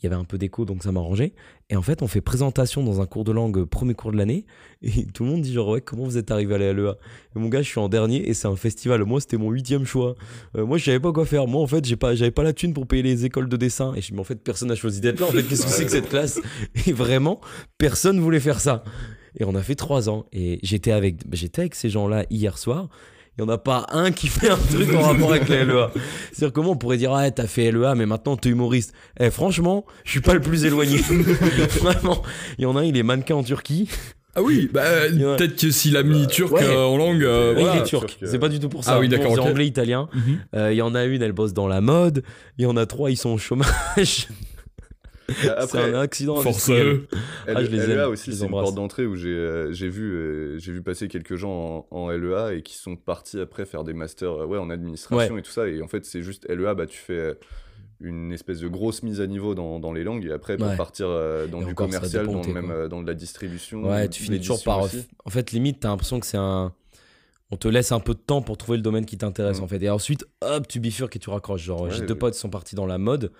Il y avait un peu d'écho donc ça m'arrangeait. Et en fait, on fait présentation dans un cours de langue, euh, premier cours de l'année. <laughs> Et tout le monde dit genre ouais, comment vous êtes arrivé à la LEA Et mon gars, je suis en dernier et c'est un festival. Moi, c'était mon huitième choix. Euh, moi, je savais pas quoi faire. Moi, en fait, j'ai pas, j'avais pas la thune pour payer les écoles de dessin. Et je me en fait, personne n'a choisi d'être là. En fait, qu'est-ce que c'est que cette classe? Et vraiment, personne voulait faire ça. Et on a fait trois ans. Et j'étais avec, j'étais avec ces gens-là hier soir. Il n'y en a pas un qui fait un truc en rapport avec la LEA. C'est-à-dire comment on pourrait dire, ah, t'as fait LEA, mais maintenant t'es humoriste. Eh, franchement, je suis pas le plus éloigné. <laughs> Vraiment. Il y en a un, il est mannequin en Turquie. Ah oui, bah, Ouais. peut-être que s'il a mis turc Ouais. euh, en langue. euh, Oui, il est turc. euh. C'est pas du tout pour ça. Ah oui, d'accord, anglais, italien. Mhm. Euh, Il y en a une, elle bosse dans la mode. Il y en a trois, ils sont au chômage. <laughs> <laughs> C'est Après, un accident Force industriel. Ah, je les LEA aime, aussi, c'est une porte d'entrée où j'ai euh, vu, euh, j'ai vu passer quelques gens en, en LEA et qui sont partis après faire des masters euh, ouais, en administration et tout ça. Et en fait, c'est juste LEA, bah, tu fais une espèce de grosse mise à niveau dans, dans les langues et après, pour Ouais. partir euh, dans Et du encore, commercial, dans, le même, euh, de la distribution. Ouais, tu finis toujours par. aussi. En fait, limite, t'as l'impression que c'est un. On te laisse un peu de temps pour trouver le domaine qui t'intéresse, Mm. en fait. Et ensuite, hop, tu bifurques et tu raccroches. Genre, Ouais, j'ai deux potes qui sont partis dans la mode.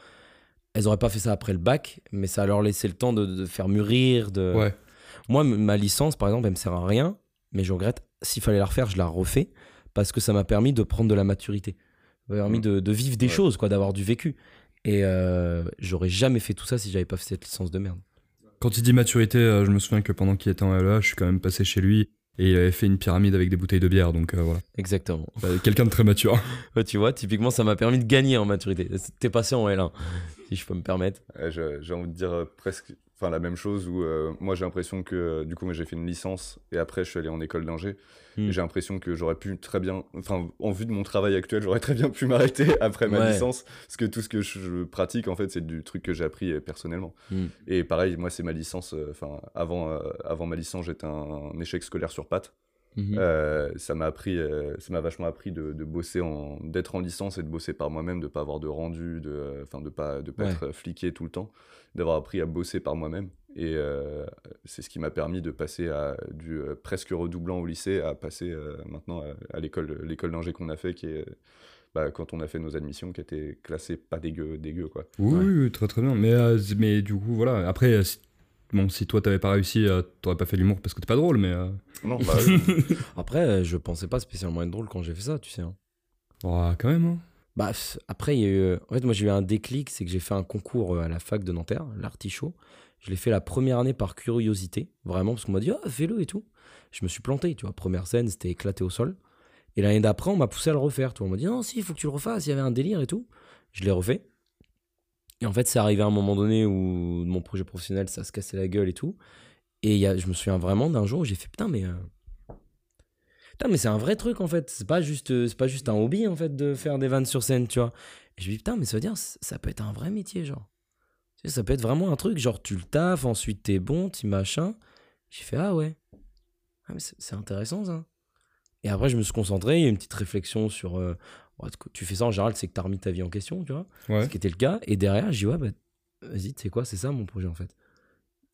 Elles auraient pas fait ça après le bac, mais ça a leur laissé le temps de, de faire mûrir. De... Ouais. Moi, ma licence, par exemple, elle me sert à rien, mais je regrette. S'il fallait la refaire, je la refais parce que ça m'a permis de prendre de la maturité. Ça m'a permis Mm. de, de vivre des Ouais. choses, quoi, d'avoir du vécu. Et euh, j'aurais jamais fait tout ça si j'avais pas fait cette licence de merde. Quand il dit maturité, euh, je me souviens que pendant qu'il était en LEA, je suis quand même passé chez lui et il avait fait une pyramide avec des bouteilles de bière. Donc euh, voilà. Exactement. Bah, Quelqu'un de très mature. <laughs> Ouais, tu vois, typiquement, ça m'a permis de gagner en maturité. T'es passé en L1, si je peux me permettre. J'ai envie de dire euh, presque enfin, la même chose où euh, moi j'ai l'impression que du coup moi j'ai fait une licence et après je suis allé en école d'ingé Hmm. et j'ai l'impression que j'aurais pu très bien enfin en vue de mon travail actuel j'aurais très bien pu <laughs> m'arrêter après ma Ouais. licence parce que tout ce que je, pratique en fait c'est du truc que j'ai appris euh, personnellement Hmm. et pareil moi c'est ma licence euh, enfin avant avant ma licence j'étais un, un échec scolaire sur pattes Mhm. euh, ça m'a appris, euh, ça m'a vachement appris de, de bosser en, d'être en licence et de bosser par moi-même, de pas avoir de rendu, de, enfin de pas, de pas Ouais. être fliqué tout le temps, d'avoir appris à bosser par moi-même. Et euh, c'est ce qui m'a permis de passer à du euh, presque redoublant au lycée à passer euh, maintenant à, à l'école, l'école d'ingé qu'on a fait, qui est bah, quand on a fait nos admissions, qui était classée pas dégueu, dégueu quoi. Oui, Ouais. oui, oui, très très bien. Mais, euh, mais du coup, voilà. Après, euh, si, bon, si toi t'avais pas réussi, euh, t'aurais pas fait l'humour parce que t'es pas drôle, mais. euh, Non, bah, <laughs> Après, je pensais pas spécialement être drôle quand j'ai fait ça, tu sais. hein. oh, quand même. hein. Bah, après. En fait, moi, j'ai eu un déclic, c'est que j'ai fait un concours euh, à la fac de Nanterre, l'artichaut. Je l'ai fait la première année par curiosité, vraiment, parce qu'on m'a dit, ah, fais-le et tout. Je me suis planté, tu vois. Première scène, c'était éclaté au sol. Et l'année d'après, on m'a poussé à le refaire, tu vois. On m'a dit, non, si, il faut que tu le refasses, il y avait un délire et tout. Je l'ai refait. Et en fait, c'est arrivé à un moment donné où mon projet professionnel, ça se cassait la gueule et tout. Et y a, je me souviens vraiment d'un jour où j'ai fait, putain, mais. euh, Putain, mais c'est un vrai truc en fait. C'est pas juste, euh, c'est pas juste un hobby en fait de faire des vannes sur scène, tu vois. Et je me dis putain, mais ça veut dire ça peut être un vrai métier, genre. Tu sais, ça peut être vraiment un truc, genre tu le taffes, ensuite t'es bon, tu machin. J'ai fait ah ouais. Ah, mais c'est c'est intéressant ça. Et après je me suis concentré, il y a une petite réflexion sur. euh, ouais, tu fais ça en général, c'est que t'as remis ta vie en question, tu vois. Ouais. Ce qui était le cas. Et derrière, j'ai dit ouais, bah vas-y, tu sais quoi, c'est ça mon projet en fait.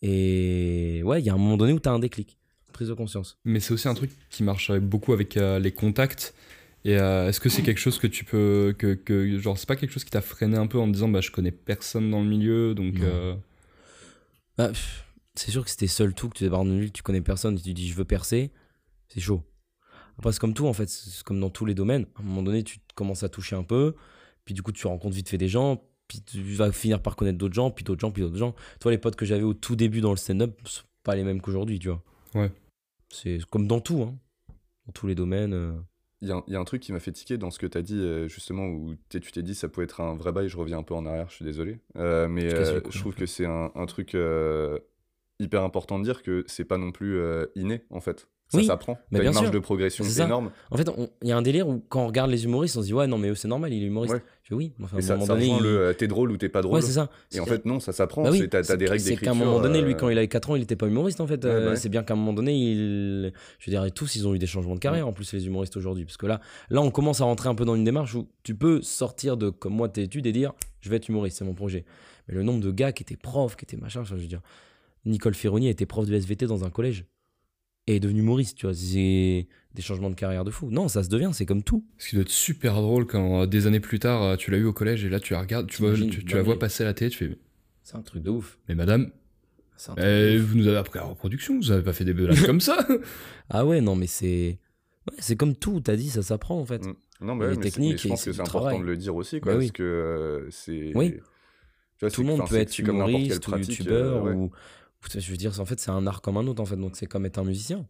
Et ouais, il y a un moment donné où t'as un déclic, prise de conscience. Mais c'est aussi un truc qui marche beaucoup avec euh, les contacts. Et euh, est-ce que c'est quelque chose que tu peux. Que, que, genre, c'est pas quelque chose qui t'a freiné un peu en te disant, bah, je connais personne dans le milieu, donc. Euh, Bah, c'est sûr que c'était seul tout, que tu débarques d'une ville, tu connais personne, tu dis je veux percer, c'est chaud. Après, c'est comme tout en fait, c'est comme dans tous les domaines. À un moment donné, tu commences à toucher un peu, puis du coup, tu rencontres vite fait des gens, puis tu vas finir par connaître d'autres gens, puis d'autres gens, puis d'autres gens. Toi, les potes que j'avais au tout début dans le stand-up, sont pas les mêmes qu'aujourd'hui, tu vois. Ouais. C'est comme dans tout, hein. Dans tous les domaines. euh. Il y, a un- il y a un truc qui m'a fait tiquer dans ce que tu as dit, euh, justement, où tu t'es dit ça pouvait être un vrai bail. Je reviens un peu en arrière, je suis désolé. Euh, mais Je euh, trouve que c'est un, un truc euh, hyper important de dire que c'est pas non plus inné, en fait. Ça Oui, s'apprend. bien une marge sûr. de progression C'est ça. énorme. En fait, il y a un délire où quand on regarde les humoristes, on se dit ouais, non, mais eux, c'est normal, il est humoriste. Ouais. Je fais oui, mais enfin, à Et un ça, moment ça donné. il- le euh, t'es drôle ou t'es pas drôle. Ouais, c'est ça. Et en fait, non, ça s'apprend. Bah oui, c'est- t'as des règles C'est qu'à un moment donné, lui, euh, quand il avait 4 ans, il était pas humoriste en fait. Ouais, Euh, bah. C'est bien qu'à un moment donné, il... je veux dire, et tous, ils ont eu des changements de carrière en plus, les humoristes aujourd'hui. Parce que là, là, on commence à rentrer un peu dans une démarche où tu peux sortir de, comme moi, tes études et dire, je vais être humoriste, c'est mon projet. Mais le nombre de gars qui étaient profs, qui étaient machin, je veux dire, Nicole Ferroni était prof de SVT dans un collège et est devenu humoriste, tu vois. C'est des changements de carrière de fou. Non, ça se devient, c'est comme tout. Ce qui doit être super drôle quand euh, des années plus tard, euh, tu l'as eu au collège et là, tu la regardes, tu, vois, tu, tu bah la vois passer à la télé, tu fais, C'est un truc de ouf. mais madame, C'est un truc de ouf. vous nous avez appris la reproduction, vous avez pas fait des blagues <laughs> comme ça Ah ouais, non, mais c'est. Ouais, c'est comme tout, t'as dit, ça s'apprend en fait. Mm. Non, mais, ouais, mais c'est- mais je pense que c'est important travail. de le dire aussi, quoi, Bah oui. parce que euh, c'est. Oui. tu vois, tout le monde peut être humoriste ou youtubeur euh, ouais. ou ou- je veux dire en fait c'est un art comme un autre en fait donc c'est comme être un musicien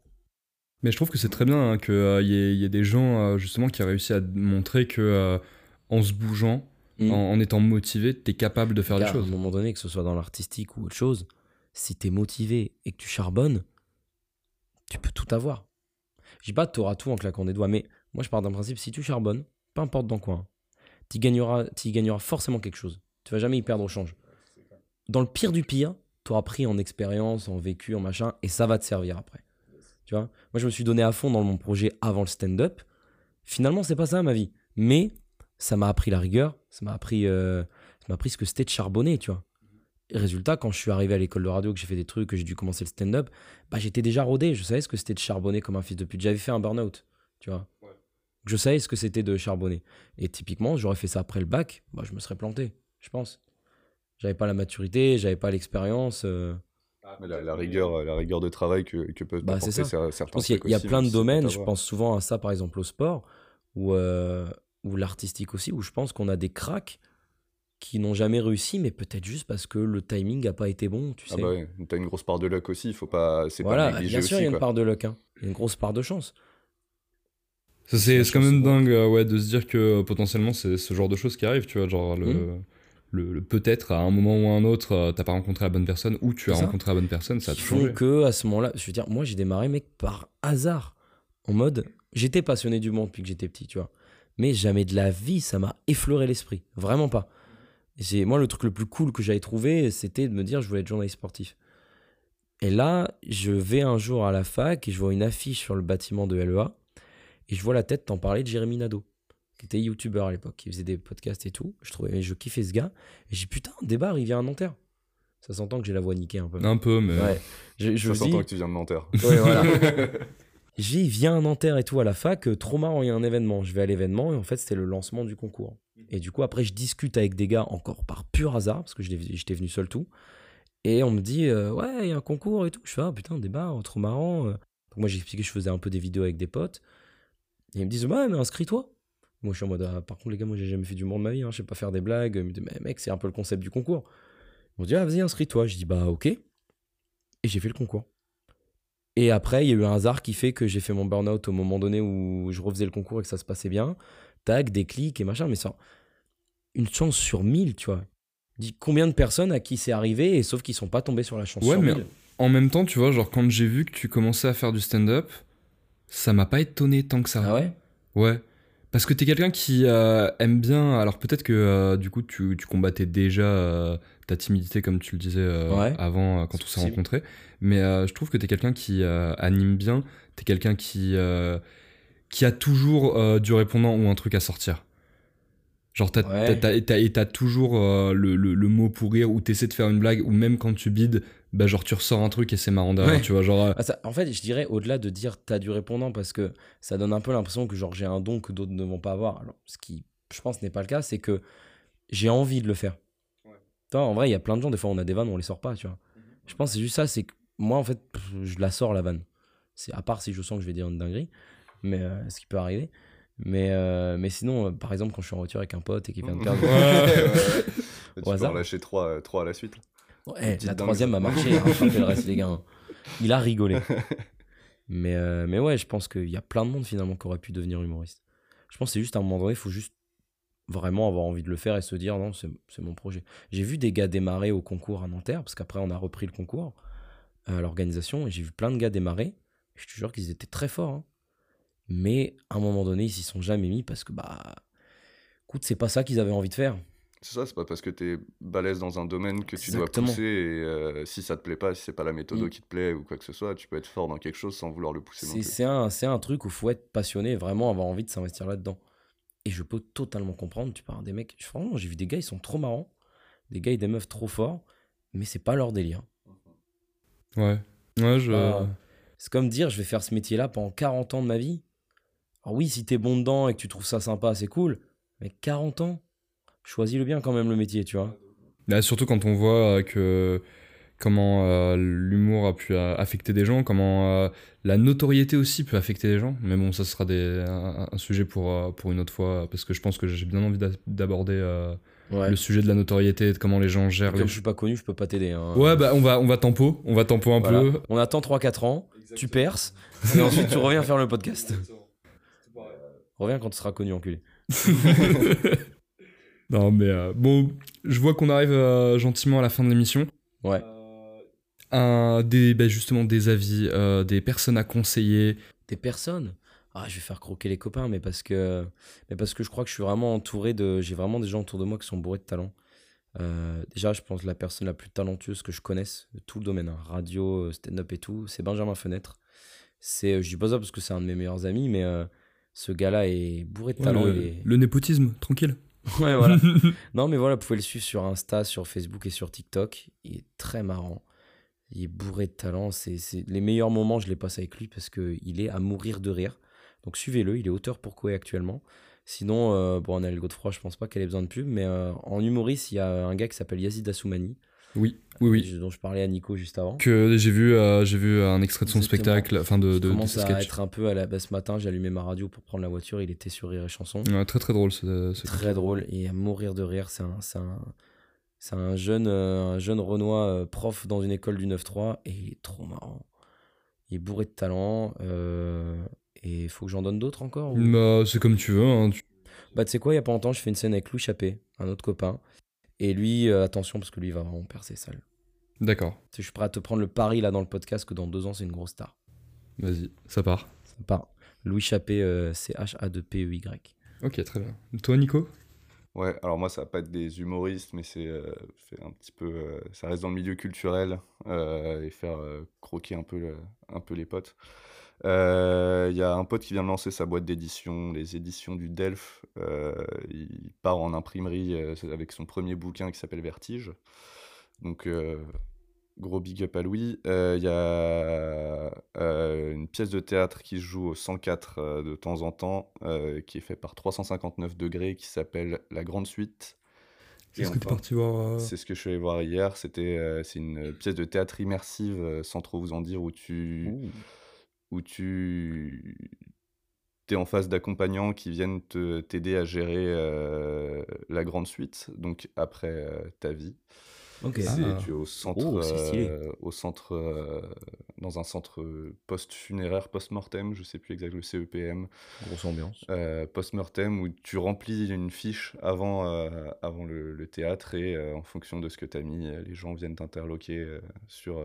Mais je trouve que c'est très bien hein, qu'il y, ait- y ait des gens euh, justement qui ont réussi à montrer que euh, en se bougeant, Mm. en, en étant motivé, t'es capable de faire des Car, à choses. un moment donné que ce soit dans l'artistique ou autre chose si t'es motivé et que tu charbonnes tu peux tout avoir. Je dis pas tu auras tout en claquant des doigts, mais moi je pars d'un principe, si tu charbonnes, peu importe dans quoi, tu gagneras, y gagneras forcément quelque chose. Tu vas jamais y perdre au change. Dans le pire du pire, tu auras pris en expérience, en vécu, en machin, et ça va te servir après. Tu vois? Moi, je me suis donné à fond dans mon projet avant le stand-up. Finalement, c'est pas ça ma vie. Mais ça m'a appris la rigueur, ça m'a appris, euh, ça m'a appris ce que c'était de charbonner, tu vois. Et résultat, quand je suis arrivé à l'école de radio, que j'ai fait des trucs, que j'ai dû commencer le stand-up, bah, j'étais déjà rodé. Je savais ce que c'était de charbonner comme un fils de pute. J'avais fait un burn-out, tu vois. Je savais ce que c'était de charbonner. Et typiquement, j'aurais fait ça après le bac, bah, je me serais planté, je pense. J'avais pas la maturité, j'avais pas l'expérience. Euh. la, rigueur, la rigueur de travail que, que peuvent bah, apporter certains. Je pense qu'il y, a plein de domaines. Je pense souvent à ça, par exemple, au sport ou, euh, ou l'artistique aussi, où je pense qu'on a des cracks qui n'ont jamais réussi, mais peut-être juste parce que le timing n'a pas été bon, tu ah sais. bah ouais, t'as une grosse part de luck aussi, il faut pas, c'est voilà, pas bien sûr, il y a une part de luck, hein. une grosse part de chance. c'est quand même dingue, euh, ouais, de se dire que potentiellement c'est ce genre de choses qui arrivent, tu vois, genre le, mmh. Le, peut-être à un moment ou à un autre, euh, t'as pas rencontré la bonne personne ou tu as rencontré la bonne personne, ça tout changé. que à ce moment-là, je veux dire, moi j'ai démarré mec par hasard, en mode, j'étais passionné du monde depuis que j'étais petit, tu vois, mais jamais de la vie ça m'a effleuré l'esprit, vraiment pas. Moi le truc le plus cool que j'avais trouvé, c'était de me dire je voulais être journaliste sportif. Et là, je vais un jour à la fac et je vois une affiche sur le bâtiment de LEA et je vois la tête t'en parler de Jérémy Nadeau, qui était youtubeur à l'époque, qui faisait des podcasts et tout. Je trouvais, je kiffais ce gars et j'ai putain, débarre, il vient à Nanterre. Ça s'entend que j'ai la voix niquée un peu. Un peu, mais. Ouais. Je, ça s'entend que tu viens de Nanterre. Ouais, voilà. <laughs> J'ai viens à Nanterre et tout à la fac, euh, trop marrant, il y a un événement. Je vais à l'événement et en fait, c'était le lancement du concours. Et du coup, après, je discute avec des gars encore par pur hasard, parce que j'étais venu seul tout. Et on me dit, euh, ouais, il y a un concours et tout. Je fais, ah putain, débat, trop marrant. Donc moi, j'ai expliqué que je faisais un peu des vidéos avec des potes. Et ils me disent, ouais, mais inscris-toi. Moi, je suis en mode, ah, par contre, les gars, moi, j'ai jamais fait du monde de ma vie, hein, je sais pas faire des blagues. Mais mec, c'est un peu le concept du concours. Ils m'ont dit, ah, vas-y, inscris-toi. Je dis, bah, ok. Et j'ai fait le concours. Et après, il y a eu un hasard qui fait que j'ai fait mon burn-out au moment donné où je refaisais le concours et que ça se passait bien. Tac, des clics et machin, mais ça, une chance sur mille, tu vois. Dis combien de personnes à qui c'est arrivé et sauf qu'ils sont pas tombés sur la chance ouais, sur mais En même temps, tu vois, genre quand j'ai vu que tu commençais à faire du stand-up, ça m'a pas étonné tant que ça. Ah ouais? Ouais. Parce que t'es quelqu'un qui euh, aime bien. Alors peut-être que euh, du coup tu, tu combattais déjà euh, ta timidité comme tu le disais avant quand on s'est rencontrés. Mais je trouve que t'es quelqu'un qui anime bien. T'es quelqu'un qui qui a toujours du répondant ou un truc à sortir. Genre t'as t'as toujours le, le, le, mot pour rire ou t'essaies de faire une blague ou même quand tu bides bah genre tu ressors un truc et c'est marrant derrière, tu vois, genre... Euh, ah, en fait, je dirais au-delà de dire t'as du répondant parce que ça donne un peu l'impression que genre j'ai un don que d'autres ne vont pas avoir. Alors, ce qui, je pense, n'est pas le cas, c'est que j'ai envie de le faire. Ouais. en vrai, il y a plein de gens, des fois on a des vannes, on les sort pas, tu vois. Mhm. Je pense que c'est juste ça, c'est que moi, en fait, je la sors la vanne. C'est à part si je sens que je vais dire une dinguerie, mais euh, ce qui peut arriver. Mais, euh, mais sinon, par exemple, quand je suis en voiture avec un pote et qu'il vient de perdre. <laughs> <laughs> tu peux en lâcher trois, trois à la suite. Ouais, la troisième a marché, hein, le reste, les gars. Il a rigolé. <laughs> mais, euh, mais ouais, je pense qu'il y a plein de monde finalement qui aurait pu devenir humoriste. Je pense que c'est juste à un moment donné, il faut juste vraiment avoir envie de le faire et se dire non, c'est mon projet. J'ai vu des gars démarrer au concours à Nanterre, parce qu'après on a repris le concours à l'organisation, et j'ai vu plein de gars démarrer. Je te jure qu'ils étaient très forts. Hein. Mais à un moment donné, ils s'y sont jamais mis parce que, bah, écoute, c'est pas ça qu'ils avaient envie de faire. C'est ça, c'est pas parce que tu es balèze dans un domaine que tu dois pousser et euh, si ça te plaît pas, si c'est pas la méthode mm. qui te plaît ou quoi que ce soit, tu peux être fort dans quelque chose sans vouloir le pousser. C'est un, un truc où faut être passionné, vraiment avoir envie de s'investir là-dedans. Et je peux totalement comprendre, tu parles des mecs, franchement, j'ai vu des gars, ils sont trop marrants, des gars et des meufs trop forts, mais c'est pas leur délire. Ouais, ouais, je. c'est comme dire, je vais faire ce métier-là pendant 40 ans de ma vie. Alors oui, si t'es bon dedans et que tu trouves ça sympa, c'est cool, mais 40 ans choisis le bien quand même le métier, tu vois. Là, surtout quand on voit euh, que comment euh, l'humour a pu euh, affecter des gens, comment la notoriété aussi peut affecter des gens. Mais bon, ça sera des, un, sujet pour, pour une autre fois, parce que je pense que j'ai bien envie d'aborder le sujet de la notoriété, de comment les gens gèrent. Comme je suis pas connu, je peux pas t'aider. Hein. Ouais, bah on va, on va tempo, on va tempo un peu. On attend 3-4 ans, tu perces, et ensuite tu reviens faire le podcast. Reviens quand tu seras connu, enculé. <laughs> <laughs> Non, mais euh, bon, je vois qu'on arrive euh, gentiment à la fin de l'émission. Ouais. Euh, un, des, bah, justement des avis, euh, des personnes à conseiller. Des personnes? Ah, je vais faire croquer les copains, mais parce que, mais parce que je crois que je suis vraiment entouré de. J'ai vraiment des gens autour de moi qui sont bourrés de talent. Déjà, je pense que la personne la plus talentueuse que je connaisse, de tout le domaine, hein, radio, stand-up et tout, c'est Benjamin Fenêtre. C'est, je dis pas ça parce que c'est un de mes meilleurs amis, mais ce gars-là est bourré de talent. le, népotisme, tranquille. <laughs> ouais, voilà. <laughs> non, mais voilà, vous pouvez le suivre sur Insta, sur Facebook et sur TikTok. Il est très marrant. Il est bourré de talent. C'est, Les meilleurs moments, je les passe avec lui parce qu'il est à mourir de rire. Donc suivez-le, il est auteur pour Koé actuellement. Sinon, euh, bon, Annelle Godefroy, je pense pas qu'elle ait besoin de pub, mais euh, en humoriste, il y a un gars qui s'appelle Yazid Assoumani. Oui, oui, oui. Dont je parlais à Nico juste avant. Que j'ai vu, euh, j'ai vu un extrait de son spectacle, enfin de, de, commence à être un peu à la. Bah, ce matin, j'ai allumé ma radio pour prendre la voiture. Il était sur Rire et Chanson. très très drôle. Ce, très drôle et à mourir de rire. C'est un, un, c'est un jeune, un jeune Renoir prof dans une école du 9-3 et il est trop marrant. Il est bourré de talent. Et il faut que j'en donne d'autres encore Bah, c'est comme tu veux. Hein, Bah, tu sais quoi, il y a pas longtemps, je fais une scène avec Louis Chappé, un autre copain. Et lui, euh, attention, parce que lui, il va vraiment percer sale. D'accord. Je suis prêt à te prendre le pari là dans le podcast que dans deux ans, c'est une grosse star. Vas-y, ça part. Ça part. Louis Chappé, euh, c'est H-A-2-P-E-Y. Ok, très bien. Toi, Nico? Ouais, alors moi, ça va pas être des humoristes, mais c'est euh, un petit peu. ça reste dans le milieu culturel et faire croquer un peu, un peu les potes. Euh, il y a un pote qui vient de lancer sa boîte d'édition, les éditions du Delphes. Euh, il part en imprimerie euh, avec son premier bouquin qui s'appelle Vertige. Donc, gros big up à Louis. Il y a une pièce de théâtre qui se joue au 104 de temps en temps, qui est fait par 359 degrés, qui s'appelle La Grande Suite. C'est ce que tu parti voir C'est ce que je suis allé voir hier. C'était, c'est une pièce de théâtre immersive, sans trop vous en dire, où tu où tu es en face d'accompagnants qui viennent te, t'aider à gérer euh, la grande suite, donc après euh, ta vie. Ok. Ah. Tu es au centre, oh, euh, au centre dans un centre post-funéraire, post-mortem, je sais plus exactement, le CEPM. Grosse ambiance. post-mortem, où tu remplis une fiche avant, avant le, le, théâtre et en fonction de ce que tu as mis, les gens viennent t'interloquer sur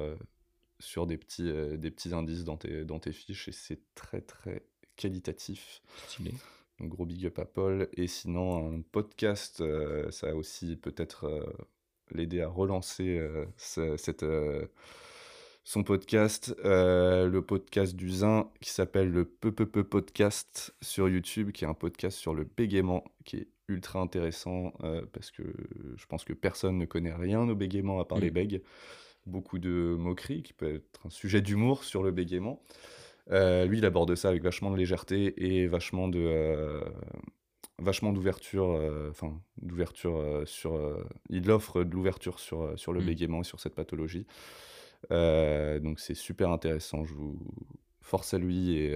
sur des petits, euh, des petits indices dans tes, dans tes fiches et c'est très très qualitatif. Stylé. Donc gros big up à Paul. Et sinon, un podcast, euh, ça a aussi peut-être euh, l'aider à relancer cette, son podcast, le podcast du Zin qui s'appelle le Peu Peu Peu Podcast sur YouTube, qui est un podcast sur le bégaiement qui est ultra intéressant parce que je pense que personne ne connaît rien au bégaiement à part les mm. bègues beaucoup de moqueries, qui peut être un sujet d'humour sur le bégaiement. Euh, lui, il aborde ça avec vachement de légèreté et vachement de euh, vachement d'ouverture, euh, enfin d'ouverture sur. il offre de l'ouverture sur sur le mmh. bégaiement et sur cette pathologie. donc c'est super intéressant. Je vous force à lui et,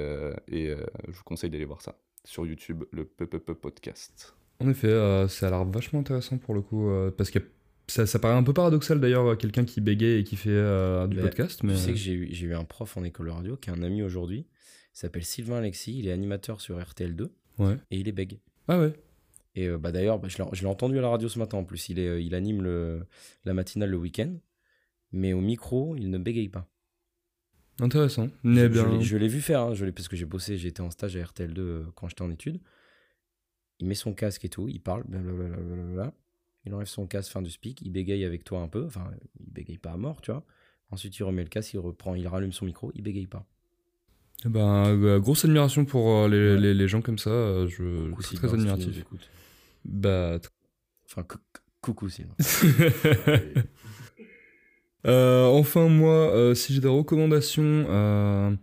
et je vous conseille d'aller voir ça sur YouTube, le PPP podcast. En effet, ça a l'air vachement intéressant pour le coup parce qu'il y a ça, ça, paraît un peu paradoxal d'ailleurs, quelqu'un qui bégaye et qui fait euh, du podcast. Mais... Tu sais que j'ai eu, eu, un prof en école radio qui est un ami aujourd'hui. Il s'appelle Sylvain Alexis. Il est animateur sur RTL2. Ouais. Et il est bègue. Ah ouais. Et euh, bah, d'ailleurs, bah, je l'ai entendu à la radio ce matin en plus. Il, est, euh, il anime le, la matinale le week-end. Mais au micro, il ne bégaye pas. Intéressant. Bien... je l'ai vu faire, hein, je parce que j'ai bossé, j'étais en stage à RTL2 quand j'étais en études. Il met son casque et tout, il parle, blablabla il enlève son casque fin du speak, il bégaye avec toi un peu, enfin, il bégaye pas à mort, tu vois. Ensuite, il remet le casque, il reprend, il rallume son micro, il bégaye pas. Eh ben, euh, grosse admiration pour euh, les, les, gens comme ça, euh, je, suis très admiratif. Bah, enfin, coucou Sylvain. <laughs> enfin, moi, si j'ai des recommandations,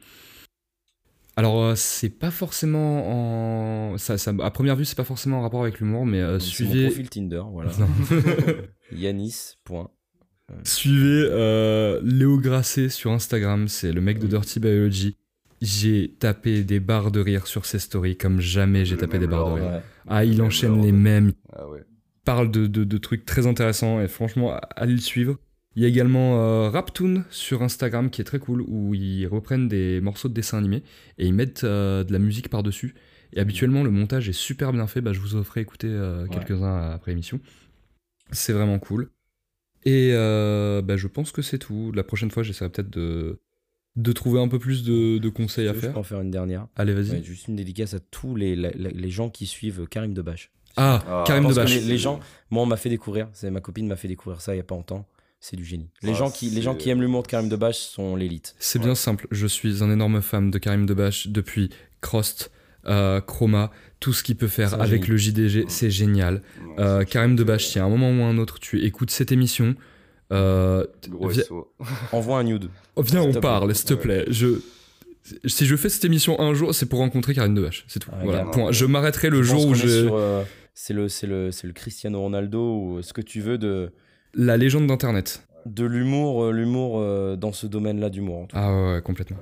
alors, euh, c'est pas forcément en. Ça, ça, à première vue, c'est pas forcément en rapport avec l'humour, mais euh, suivez. Mon profil Tinder, voilà. <laughs> Yanis. Point. Suivez euh, Léo Grasset sur Instagram, c'est le mec de Dirty Biology. J'ai tapé des barres de rire sur ses stories comme jamais j'ai tapé des barres de rire. Ah, il enchaîne les mêmes. Ah ouais. Parle de, de, de, trucs très intéressants et franchement, allez le suivre. Il y a également euh, Raptoon sur Instagram qui est très cool où ils reprennent des morceaux de dessins animés et ils mettent euh, de la musique par-dessus. Et habituellement, le montage est super bien fait. Bah, je vous offrais écouter euh, quelques-uns après l'émission. C'est vraiment cool. Et euh, bah, je pense que c'est tout. La prochaine fois, j'essaierai peut-être de, de trouver un peu plus de, de conseils à Je faire. peux en faire une dernière. Allez, vas-y. Ouais, juste une dédicace à tous les, les gens qui suivent Karim Debache. Ah, Ah, Karim Debache. les, les gens, moi, on m'a fait découvrir, c'est ma copine m'a fait découvrir ça il y a pas longtemps. C'est du génie. Les, Ah, gens qui, les gens qui aiment l'humour de Karim Debache sont l'élite. C'est bien simple. Je suis un énorme fan de Karim Debache depuis Crost, euh, Chroma, tout ce qu'il peut faire avec génie. le JDG, c'est génial. Ouais, Euh, Karim Debache, si à un moment ou à un autre tu écoutes cette émission, euh, vi-. <laughs> Envoie un nude. oh, viens, on parle, s'il te Ouais. plaît. Je, si je fais cette émission un jour, c'est pour rencontrer Karim Debache, c'est tout. Ah, voilà, point. Je m'arrêterai le Je jour où je. euh, c'est le, c'est le, c'est le Cristiano Ronaldo ou ce que tu veux de, La légende d'Internet. de l'humour, euh, l'humour euh, dans ce domaine-là d'humour. en tout cas. Ah ouais, ouais, complètement.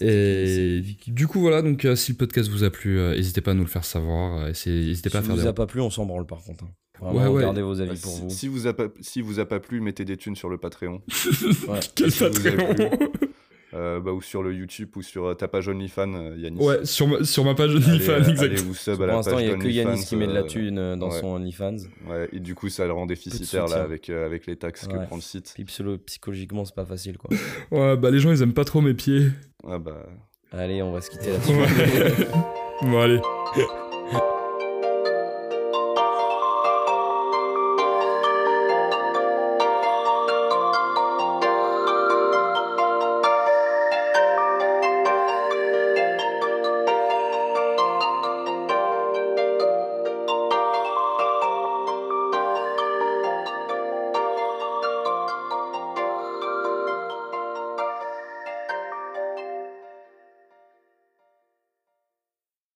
Et du coup, voilà, donc euh, si le podcast vous a plu, euh, n'hésitez pas à nous le faire savoir. euh, N'hésitez pas à Si faire vous des. a pas plu, on s'en branle par contre. hein. Vraiment, Ouais, ouais. gardez vos avis Bah, pour si, vous. si vous a pas, si vous a pas plu, mettez des thunes sur le Patreon. Ouais. <laughs> Quel si vous avez Patreon Euh, bah, ou sur le YouTube ou sur euh, ta page OnlyFans, euh, Yanis. Ouais, sur ma, sur ma page OnlyFans, allez exact. vous sub à Pour l'instant, il n'y a que Yanis qui met de la thune dans ouais. son OnlyFans. Ouais, et du coup, ça le rend déficitaire là, avec, euh, avec les taxes que prend le site. Puis psychologiquement, c'est pas facile quoi. <laughs> Ouais, bah les gens ils aiment pas trop mes pieds. Ah bah. Allez, on va se quitter là-dessus. Ouais. <laughs> bon, allez.